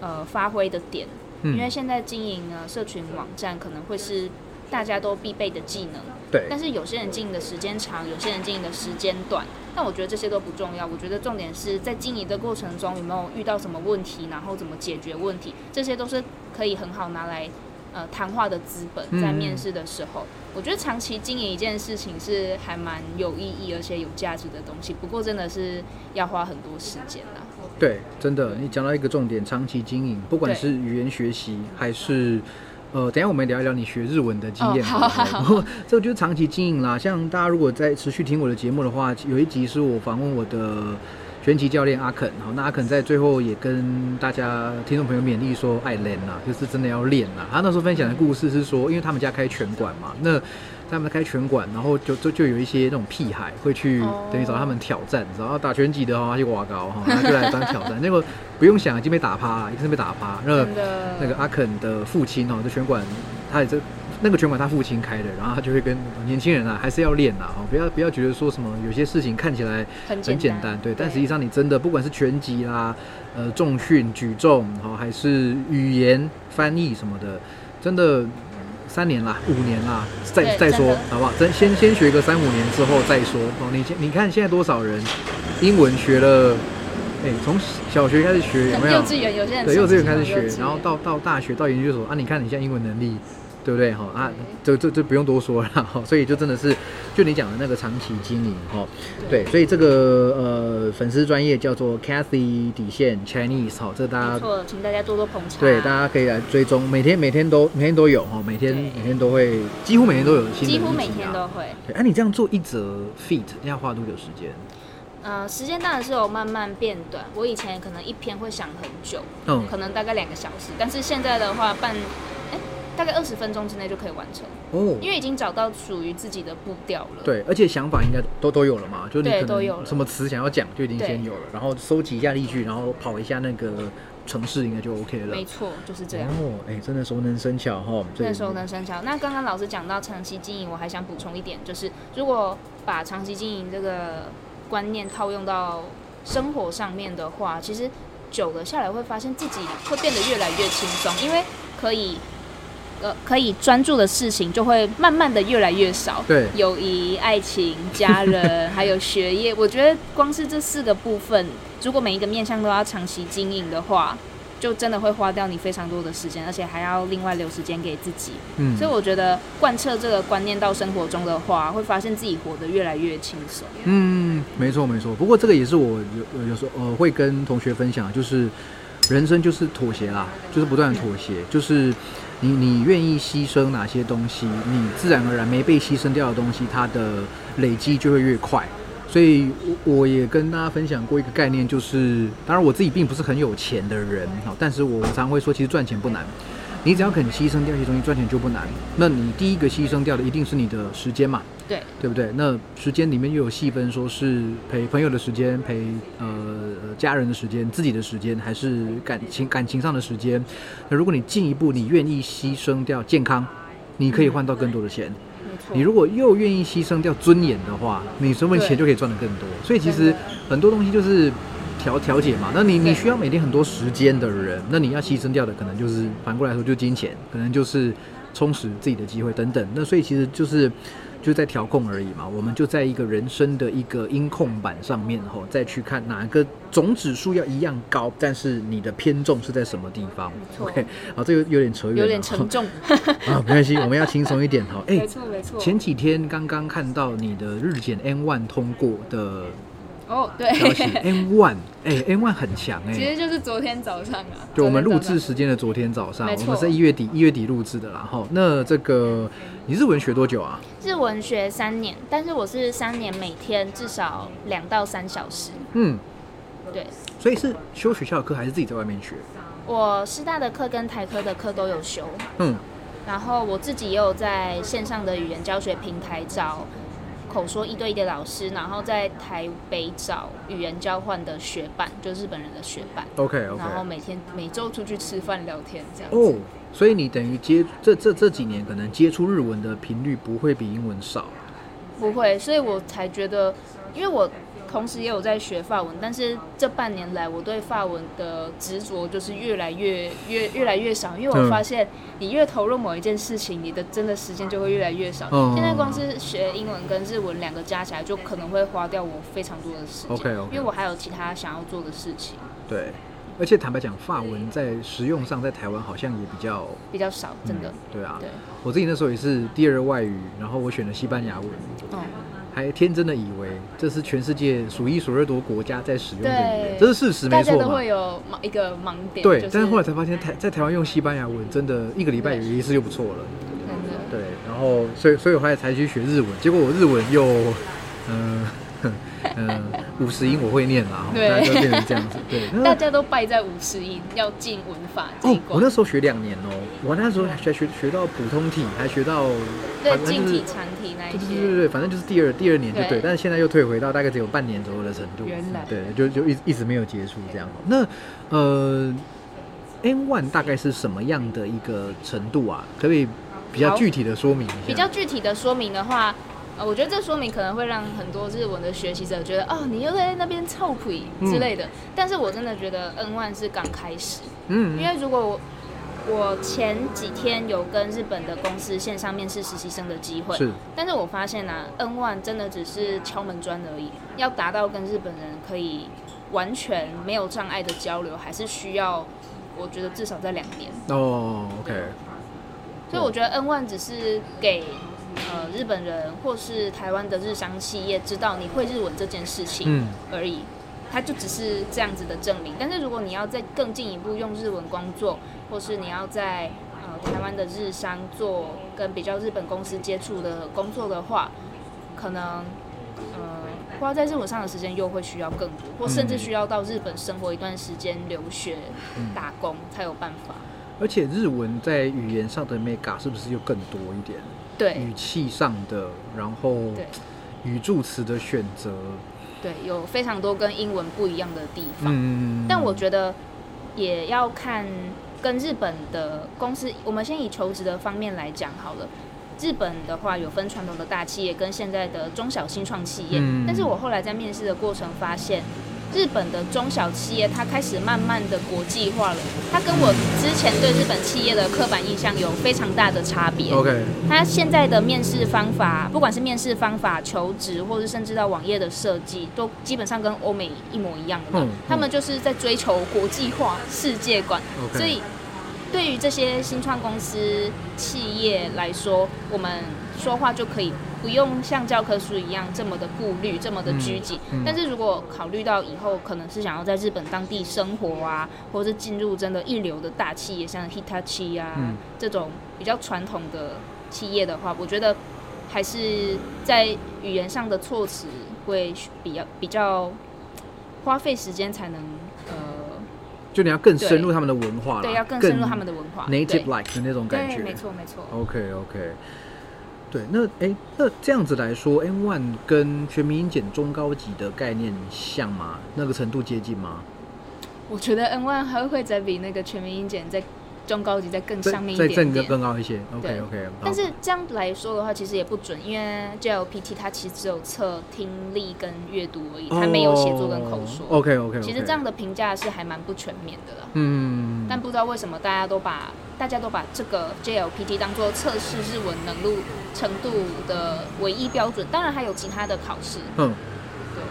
呃发挥的点。因为嗯现在经营呢社群网站可能会是大家都必备的技能。对但是有些人经营的时间长，有些人经营的时间短。但我觉得这些都不重要，我觉得重点是在经营的过程中有没有遇到什么问题，然后怎么解决问题，这些都是可以很好拿来呃谈话的资本。在面试的时候，我觉得长期经营一件事情是还蛮有意义而且有价值的东西。不过真的是要花很多时间啦。对，真的，你讲到一个重点，长期经营，不管是语言学习还是。呃，等下我们聊一聊你学日文的经验。好好好。这个就是长期经营啦。像大家如果在持续听我的节目的话，有一集是我访问我的拳击教练阿肯。好，那阿肯在最后也跟大家听众朋友勉励说，爱练呐，就是真的要练呐。他那时候分享的故事是说，因为他们家开拳馆嘛，那。他们开拳馆，然后就就就有一些那种屁孩会去等于找他们挑战，然后打拳击的话就挖高哈，他就来当挑战。那个不用想，已经被打趴，已经被打趴。那那个阿肯的父亲哦，这拳馆他也这那个拳馆他父亲开的，然后他就会跟年轻人啊，还是要练呐哦，不要不要觉得说什么有些事情看起来很简单，对，但实际上你真的不管是拳击啦、呃重训、举重哦，还是语言翻译什么的，真的。三年啦，五年啦，再再说好不好？真先先学个三五年之后再说哦。你你看现在多少人英文学了，哎，从小学开始学有没有？幼稚园有些人对幼稚园开始学，然后到到大学到研究所啊，你看你现在英文能力。对不对哈啊？这这这不用多说了 <laughs> 哈，所以就真的是就你讲的那个长期经营哈。对，所以这个呃粉丝专业叫做 Cathy 底线 Chinese 哈，这大家错，请大家多多捧场。对，大家可以来追踪，每天每天都每天都有哈，每天每天都会，几乎每天都有新的几乎每天都会。对，哎，你这样做一则 feat 要花多久时间？呃，时间当然是有慢慢变短。我以前可能一篇会想很久，嗯，可能大概两个小时，但是现在的话半。大概二十分钟之内就可以完成哦，因为已经找到属于自己的步调了。对，而且想法应该都都有了嘛，就你可能什么词想要讲就已经先有了，然后收集一下例句，然后跑一下那个城市，应该就 OK 了。没错，就是这样。哦，哎，真的熟能生巧哈，真的熟能生巧。那刚刚老师讲到长期经营，我还想补充一点，就是如果把长期经营这个观念套用到生活上面的话，其实久了下来会发现自己会变得越来越轻松，因为可以。呃，可以专注的事情就会慢慢的越来越少。对，友谊、爱情、家人，<laughs> 还有学业，我觉得光是这四个部分，如果每一个面向都要长期经营的话，就真的会花掉你非常多的时间，而且还要另外留时间给自己。嗯，所以我觉得贯彻这个观念到生活中的话，会发现自己活得越来越轻松。嗯，没错没错。不过这个也是我有有时候呃会跟同学分享，就是人生就是妥协啦，就是不断的妥协，就是。你你愿意牺牲哪些东西，你自然而然没被牺牲掉的东西，它的累积就会越快。所以我也跟大家分享过一个概念，就是当然我自己并不是很有钱的人，好，但是我常会说，其实赚钱不难。你只要肯牺牲掉一些东西，赚钱就不难。那你第一个牺牲掉的一定是你的时间嘛？对，对不对？那时间里面又有细分，说是陪朋友的时间，陪呃家人的时间，自己的时间，还是感情感情上的时间。那如果你进一步，你愿意牺牲掉健康，你可以换到更多的钱。你如果又愿意牺牲掉尊严的话，你说不定钱就可以赚得更多。所以其实很多东西就是。调调解嘛，那你你需要每天很多时间的人，那你要牺牲掉的可能就是反过来说就金钱，可能就是充实自己的机会等等。那所以其实就是就在调控而已嘛。我们就在一个人生的一个音控板上面吼，再去看哪个总指数要一样高，但是你的偏重是在什么地方？OK，好，这个有点扯远，有点沉重 <laughs> 啊，没关系，我们要轻松一点哈。<laughs> 哎，没错没错。前几天刚刚看到你的日检 N one 通过的。哦，对，N <laughs> one，哎，N one 很强哎，其实就是昨天早上啊，就我们录制时间的昨天早上，我们是一月底一月底录制的啦。哈，那这个你日文学多久啊？日文学三年，但是我是三年每天至少两到三小时。嗯，对，所以是修学校的课还是自己在外面学？我师大的课跟台科的课都有修。嗯，然后我自己也有在线上的语言教学平台找。口说一对一的老师，然后在台北找语言交换的学伴，就日本人的学伴。OK OK。然后每天每周出去吃饭聊天这样子。哦，所以你等于接这这这几年可能接触日文的频率不会比英文少。不会，所以我才觉得，因为我同时也有在学法文，但是这半年来我对法文的执着就是越来越越越来越少，因为我嗯发现你越投入某一件事情，你的真的时间就会越来越少。嗯。现在光是学英文跟日文两个加起来，就可能会花掉我非常多的时间 OK，OK。因为我还有其他想要做的事情，对，而且坦白讲，法文在实用上在台湾好像也比较比较少，真的。嗯对啊，对，我自己那时候也是第二外语，然后我选了西班牙文，嗯，还天真的以为这是全世界数一数二多国家在使用的语言，这是事实没错嘛大家都会。有盲一个盲点，对，就但是后来才发现台在台湾用西班牙文真的一个礼拜有一次就不错了。对，然后所以所以我后来才去学日文，结果我日文又嗯嗯 <laughs> 五十音我会念啦，对大家就变成这样子。对，<laughs> 大家都败在五十音，要进文法这一哦，我。那时候学两年哦，我那时候还学学学到普通体，还学到对近体、长体那一对对对，对对，反正就是第二第二年就对，但是现在又退回到大概只有半年左右的程度。原来对，就就一一直没有结束这样。那呃，N one 大概是什么样的一个程度啊？可以比较具体的说明一下？比较具体的说明的话，呃，我觉得这说明可能会让很多日文的学习者觉得，哦，你又在那边臭屁之类的。但是我真的觉得 N one 是刚开始，嗯，因为如果我我前几天有跟日本的公司线上面试实习生的机会，是但是我发现啊，N one 真的只是敲门砖而已，要达到跟日本人可以完全没有障碍的交流，还是需要，我觉得至少在两年。哦，OK，所以我觉得 N one 只是给呃日本人或是台湾的日商企业知道你会日文这件事情嗯而已，它就只是这样子的证明。但是如果你要再更进一步用日文工作，或是你要在呃台湾的日商做跟比较日本公司接触的工作的话，可能呃花在日文上的时间又会需要更多，或甚至需要到日本生活一段时间留学、打工才有办法。而且日文在语言上的 mega 是不是又更多一点？对。语气上的，然后对。语助词的选择，对，有非常多跟英文不一样的地方。嗯，但我觉得也要看跟日本的公司，我们先以求职的方面来讲好了。日本的话有分传统的大企业跟现在的中小新创企业，嗯。但是我后来在面试的过程发现，日本的中小企业它开始慢慢的国际化了，它跟我之前对日本企业的刻板印象有非常大的差别。OK，他现在的面试方法，不管是面试方法、求职，或者甚至到网页的设计，都基本上跟欧美一模一样的。嗯他们就是在追求国际化、世界观。OK 所以，对于这些新创公司企业来说，我们说话就可以不用像教科书一样这么的顾虑、这么的拘谨。嗯嗯但是如果考虑到以后可能是想要在日本当地生活啊，或者是进入真的一流的大企业，像 Hitachi 啊、嗯这种比较传统的企业的话，我觉得还是在语言上的措辞会比较比较花费时间才能呃，就你要更深入他们的文化啦，对，要更深入他们的文化。native like 的那种感觉，对，没错没错。OK OK，对，那哎，那这样子来说，N one 跟全民英检中高级的概念像吗？那个程度接近吗？我觉得 N one 还会再比那个全民英检再中高级再更上面一再更点点。更高一些？OK OK，但是这样来说的话，其实也不准，因为 JLPT 它其实只有测听力跟阅读而已，它没有写作跟口说。OK OK，其实这样的评价是还蛮不全面的啦。嗯，但不知道为什么大家都把大家都把这个 JLPT 当做测试日文能力程度的唯一标准，当然还有其他的考试，嗯，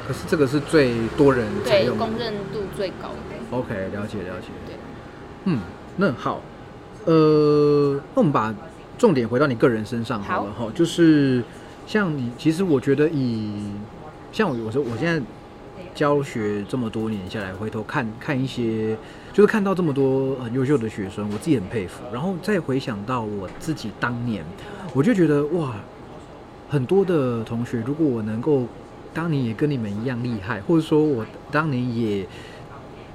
可是这个是最多人对公认度最高的。OK，了解了解。对，嗯，那好，呃，那我们把重点回到你个人身上好了哈，就是像你，其实我觉得以像我有时候我现在教学这么多年下来，回头看看一些，就是看到这么多很优秀的学生，我自己很佩服，然后再回想到我自己当年，我就觉得哇，很多的同学，如果我能够当年也跟你们一样厉害，或者说我当年也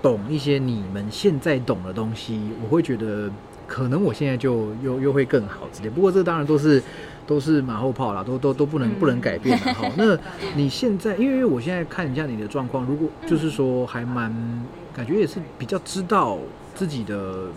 懂一些你们现在懂的东西，我会觉得可能我现在就又又会更好之类。不过这当然都是都是马后炮啦，都都都不能嗯不能改变的 <laughs> 好。那你现在，因为我现在看一下你的状况，如果就是说还蛮感觉也是比较知道自己的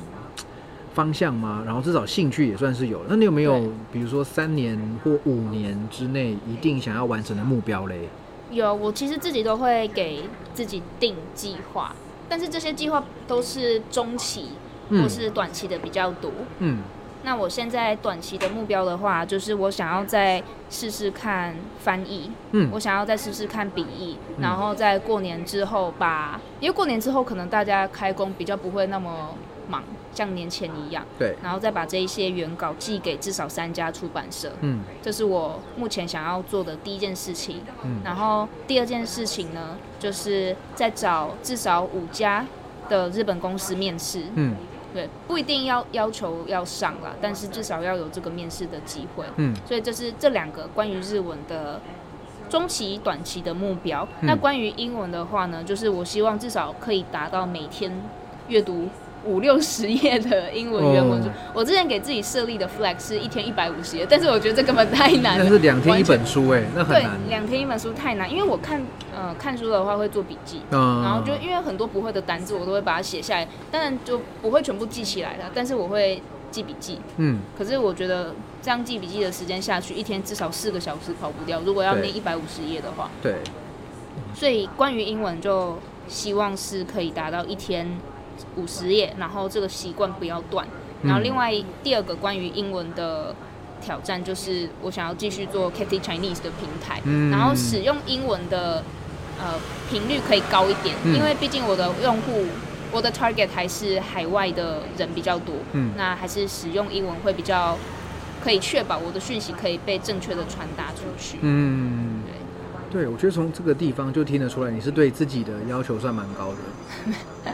方向吗？然后至少兴趣也算是有。那你有没有比如说三年或五年之内一定想要完成的目标嘞？有，我其实自己都会给自己定计划，但是这些计划都是中期或是短期的比较多。嗯。那我现在短期的目标的话，就是我想要再试试看翻译，嗯。我想要再试试看笔译，嗯。然后在过年之后把，因为过年之后可能大家开工比较不会那么忙，像年前一样，对，然后再把这一些原稿寄给至少三家出版社，嗯。这是我目前想要做的第一件事情。嗯。然后第二件事情呢，就是在找至少五家的日本公司面试，嗯。对，不一定要要求要上啦，但是至少要有这个面试的机会。嗯。所以这是这两个关于日文的中期、短期的目标。嗯。那关于英文的话呢，就是我希望至少可以达到每天阅读五六十页的英文原文书。哦我之前给自己设立的 flag 是一天一百五十页，但是我觉得这根本太难了。那是两天一本书哎、那很对难。，两天一本书太难，因为我看呃看书的话会做笔记，嗯，然后就因为很多不会的单字，我都会把它写下来，当然就不会全部记起来了，但是我会记笔记。嗯可是我觉得这样记笔记的时间下去，一天至少四个小时跑不掉。如果要对念一百五十页的话，对，所以关于英文就希望是可以达到一天五十页，然后这个习惯不要断。然后另外第二个关于英文的挑战就是我想要继续做 Cathy Chinese 的平台，嗯然后使用英文的呃频率可以高一点，嗯因为毕竟我的用户。我的 target 还是海外的人比较多，嗯那还是使用英文会比较可以确保我的讯息可以被正确的传达出去。嗯，对，我觉得从这个地方就听得出来，你是对自己的要求算蛮高的。<laughs>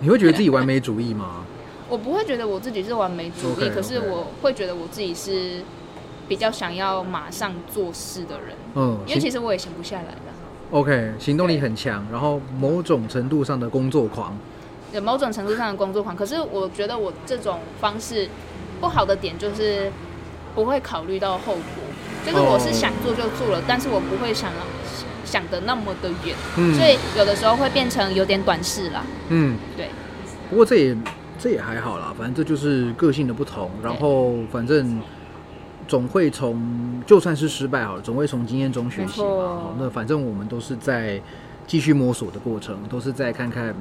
你会觉得自己完美主义吗？<laughs> 我不会觉得我自己是完美主义可是我会觉得我自己是比较想要马上做事的人，嗯，因为其实我也闲不下来的。OK，行动力很强，然后某种程度上的工作狂。有某种程度上的工作狂，可是我觉得我这种方式不好的点就是不会考虑到后果，就是我是想做就做了，但是我不会想想的那么的远，嗯所以有的时候会变成有点短视啦。嗯，对，不过这也这也还好啦，反正这就是个性的不同，然后反正总会从就算是失败好了，总会从经验中学习嘛。那反正我们都是在继续摸索的过程，都是在看看嗯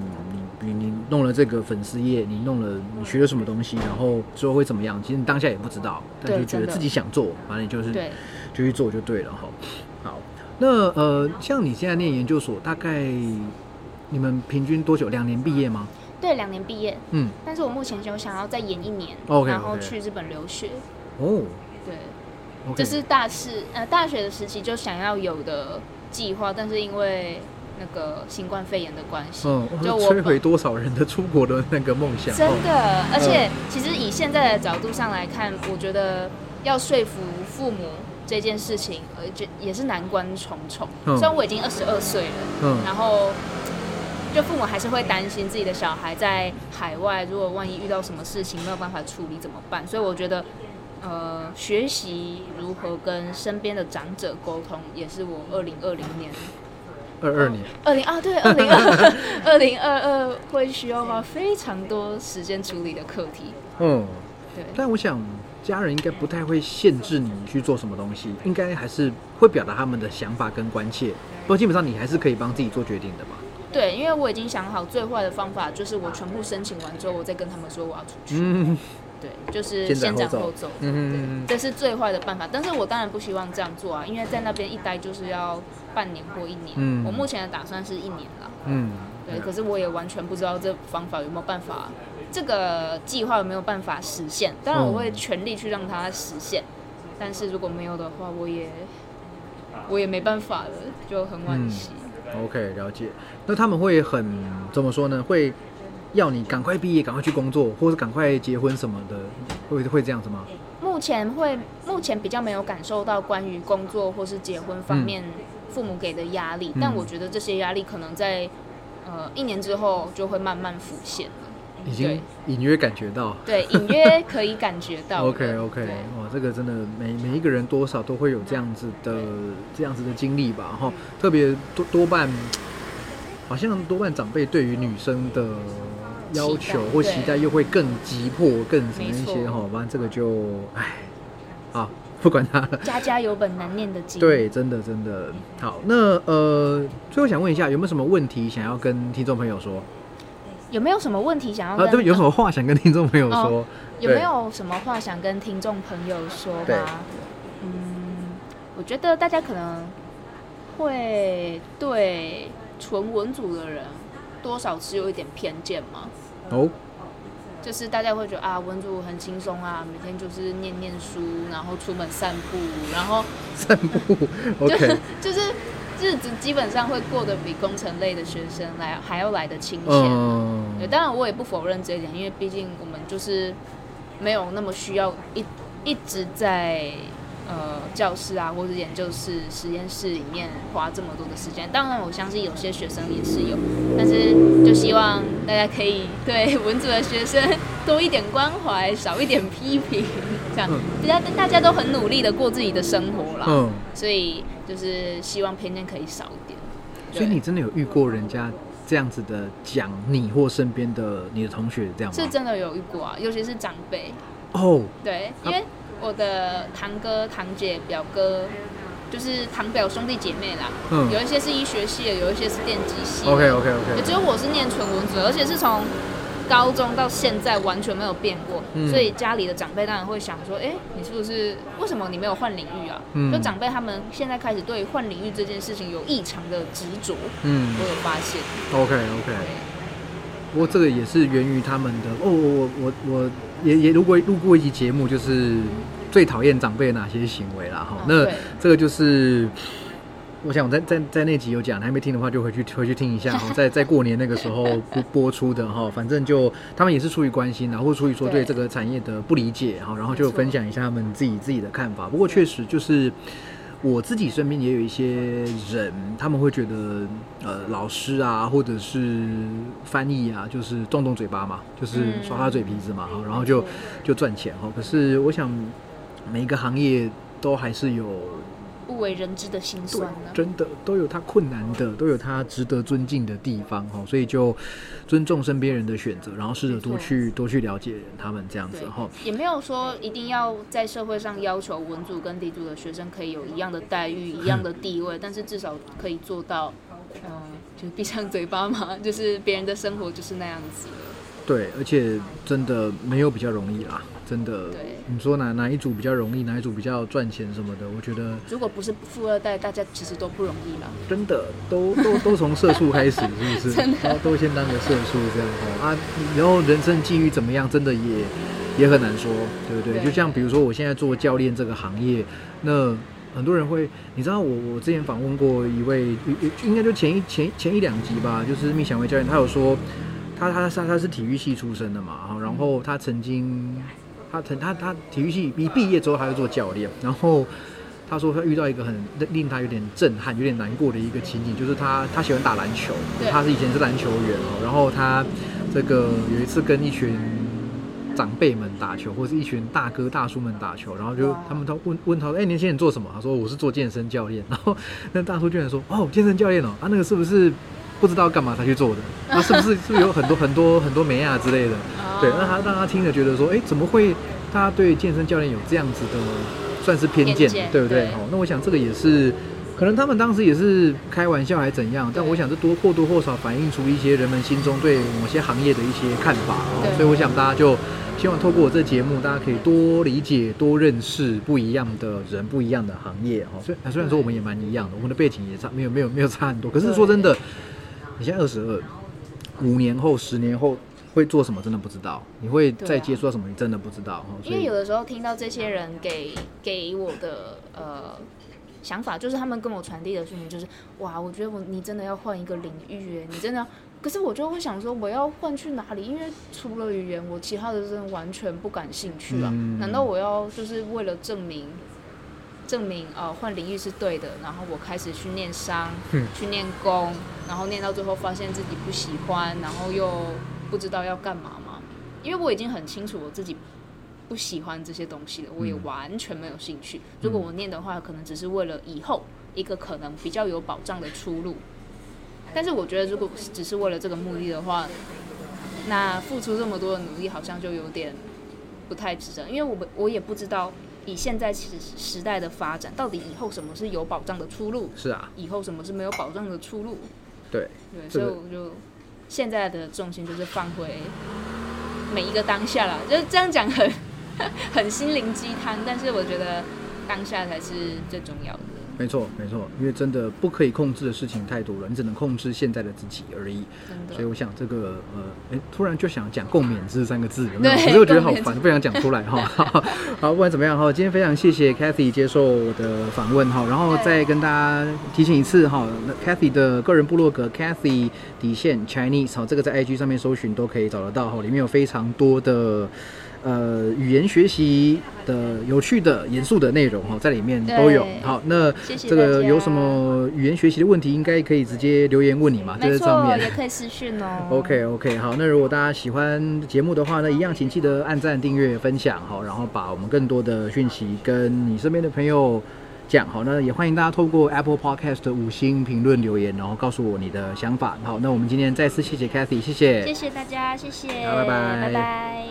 你你你弄了这个粉丝页，你弄了你学了什么东西，然后之后会怎么样？其实你当下也不知道，但就觉得自己想做，反正就是对，就去做就对了哈。好，那呃，像你现在念研究所，大概你们平均多久？两年毕业吗？对，两年毕业，嗯，但是我目前就想要再延一年然后去日本留学。哦对这是大四呃大学的时期就想要有的计划，但是因为那个新冠肺炎的关系，嗯，就我摧毁多少人的出国的那个梦想？真哦的，而且其实以现在的角度上来看，我觉得要说服父母这件事情，呃，就也是难关重重。嗯虽然我已经二十二岁了，嗯然后就父母还是会担心自己的小孩在海外，如果万一遇到什么事情没有办法处理怎么办？所以我觉得。呃，学习如何跟身边的长者沟通，也是我二零二零年、二二年，二零啊，对，二零二二零二二会需要花非常多时间处理的课题。嗯，对，但我想家人应该不太会限制你去做什么东西，应该还是会表达他们的想法跟关切。不过基本上你还是可以帮自己做决定的嘛。对，因为我已经想好最坏的方法就是我全部申请完之后，我再跟他们说我要出去。嗯对，就是先先斩后奏。嗯嗯嗯这是最坏的办法，但是我当然不希望这样做啊，因为在那边一待就是要半年或一年。嗯我目前的打算是一年啦。嗯，对，可是我也完全不知道这方法有没有办法，这个计划有没有办法实现。当然，我会嗯全力去让它实现，但是如果没有的话，我也我也没办法了，就很惋惜。OK，了解。那他们会很怎么说呢？会要你赶快毕业，赶快去工作，或是赶快结婚什么的，会会这样子吗？目前会，目前比较没有感受到关于工作或是结婚方面父母给的压力，嗯但我觉得这些压力可能在呃一年之后就会慢慢浮现了。已经隐约感觉到。对，隐约可以感觉到。<laughs> OK OK，哇，这个真的每每一个人多少都会有这样子的这样子的经历吧，哈，特别多多半，好像多半长辈对于女生的要求或期待又会更急迫、更什么一些哈，反正这个就唉，好不管他了。家家有本难念的经。对，真的真的好。那呃，最后想问一下，有没有什么问题想要跟听众朋友说？有没有什么问题想要啊，跟？对，有什么话想跟听众朋友说？哦有没有什么话想跟听众朋友说对吗？嗯，我觉得大家可能会对纯文组的人多少是有一点偏见嘛。哦，就是大家会觉得啊，文组很轻松啊，每天就是念念书，然后出门散步，然后 <laughs> 散步，<laughs> OK，<laughs> 就是日子基本上会过得比工程类的学生来还要来的清闲。嗯，对，当然我也不否认这一点，因为毕竟我们就是没有那么需要一一直在呃教室啊或者研究室、实验室里面花这么多的时间。当然，我相信有些学生也是有，但是就希望大家可以对 <laughs> 文组的学生多一点关怀，少一点批评，这样嗯大家大家都很努力的过自己的生活啦。嗯，所以就是希望偏见可以少一点。所以你真的有遇过人家这样子的讲你或身边的你的同学这样吗？是真的有遇过啊，尤其是长辈。哦，对，因为我的堂哥、堂姐、表哥，就是堂表兄弟姐妹啦，嗯有一些是医学系的，有一些是电机系。，OK OK OK，只有我是念纯文组，而且是从高中到现在完全没有变过，嗯所以家里的长辈当然会想说，哎、你是不是为什么你没有换领域啊？嗯就长辈他们现在开始对换领域这件事情有异常的执着，嗯我有发现。，OK OK。不过这个也是源于他们的哦，我我我我也也录过录过一集节目，就是最讨厌长辈哪些行为啦哈。哦那这个就是，我想我在在在那集有讲，还没听的话就回去回去听一下哈，<laughs> 在在过年那个时候播播出的哈，反正就他们也是出于关心，然后出于说对对这个产业的不理解哈，然后就分享一下他们自己自己的看法。不过确实就是。我自己身边也有一些人，他们会觉得，呃，老师啊，或者是翻译啊，就是动动嘴巴嘛，就是嗯耍耍嘴皮子嘛，哈然后就就赚钱哈。可是我想，每一个行业都还是有不为人知的辛对酸呢。真的都有他困难的，都有他值得尊敬的地方哈。所以就尊重身边人的选择，然后试着多去多去了解他们这样子对哈。，也没有说一定要在社会上要求文组跟地组的学生可以有一样的待遇、一样的地位，<laughs> 但是至少可以做到，嗯、就闭上嘴巴嘛，<laughs> 就是别人的生活就是那样子。对，而且真的没有比较容易啦，真的对。你说哪哪一组比较容易，哪一组比较赚钱什么的，我觉得如果不是富二代，大家其实都不容易了。真的都都都从社畜开始，<laughs> 是不是？真的都都先当个社畜这样哦啊，然后人生际遇怎么样，真的也也很难说，对不对？对就像比如说我现在做教练这个行业，那很多人会，你知道我我之前访问过一位，应该就前一前前一两集吧，就是密想维教练，他有说他他他他是体育系出身的嘛，然后他曾经他曾他他体育系一毕业之后他就做教练，然后。他说他遇到一个很令他有点震撼、有点难过的一个情景，就是他他喜欢打篮球，他是以前是篮球员哦，然后他这个有一次跟一群长辈们打球，或是一群大哥大叔们打球，然后就他们都问问他，哎、年轻人做什么？他说我是做健身教练。然后那大叔居然说，哦，健身教练哦，啊，那个是不是不知道干嘛才去做的？<laughs> 那，是不是是不是有很多很多很多美亚之类的？对，那他让他听了觉得说，哎、怎么会大家对健身教练有这样子的算是偏见，偏见对不对？对哦，那我想这个也是。可能他们当时也是开玩笑还怎样，但我想这多或多或少反映出一些人们心中对某些行业的一些看法哦，对所以我想大家就希望透过我这节目，大家可以多理解、多认识不一样的人、不一样的行业哦。虽虽然说我们也蛮一样的，我们的背景也差没有没有没有差很多，可是说真的，你现在二十二，五年后、十年后会做什么，真的不知道。你会再接触到什么，你真的不知道因为有的时候听到这些人给给我的呃想法，就是他们跟我传递的讯息，就是哇，我觉得我你真的要换一个领域耶，你真的要。可是我就会想说，我要换去哪里？因为除了语言，我其他的真的完全不感兴趣啊。嗯难道我要就是为了证明证明呃换领域是对的，然后我开始去念商，嗯去念工，然后念到最后发现自己不喜欢，然后又不知道要干嘛嘛？因为我已经很清楚我自己不喜欢这些东西了，我也嗯完全没有兴趣。如果我念的话，可能只是为了以后一个可能比较有保障的出路。但是我觉得，如果只是为了这个目的的话，那付出这么多的努力，好像就有点不太值得。因为我们我也不知道，以现在时时代的发展，到底以后什么是有保障的出路，是啊，以后什么是没有保障的出路。对对，所以我就现在的重心就是放回每一个当下了。就是这样讲很 <laughs> 很心灵鸡汤，但是我觉得当下才是最重要的。没错没错，因为真的不可以控制的事情太多了，你只能控制现在的自己而已。所以我想这个呃，哎，突然就想讲共勉这三个字，有没有？对可是我觉得好烦，不想讲出来哈。<laughs> 好，不管怎么样哈，今天非常谢谢 Kathy 接受我的访问哈，然后再跟大家提醒一次哈那，Kathy 的个人部落格 Kathy 底线 Chinese 好，这个在 IG 上面搜寻都可以找得到哈，里面有非常多的。呃，语言学习的有趣的、严肃的内容哈，在里面都有。好，那这个有什么语言学习的问题，应该可以直接留言问你嘛，在没这上面错，。也可以私讯哦。<laughs> OK OK，好，那如果大家喜欢节目的话呢，一样请记得按赞、订阅、分享，好，然后把我们更多的讯息跟你身边的朋友讲，好，那也欢迎大家透过 Apple Podcast 的五星评论留言，然后告诉我你的想法。好，那我们今天再次谢谢 Cathy，谢谢谢谢大家，谢谢，好拜拜拜拜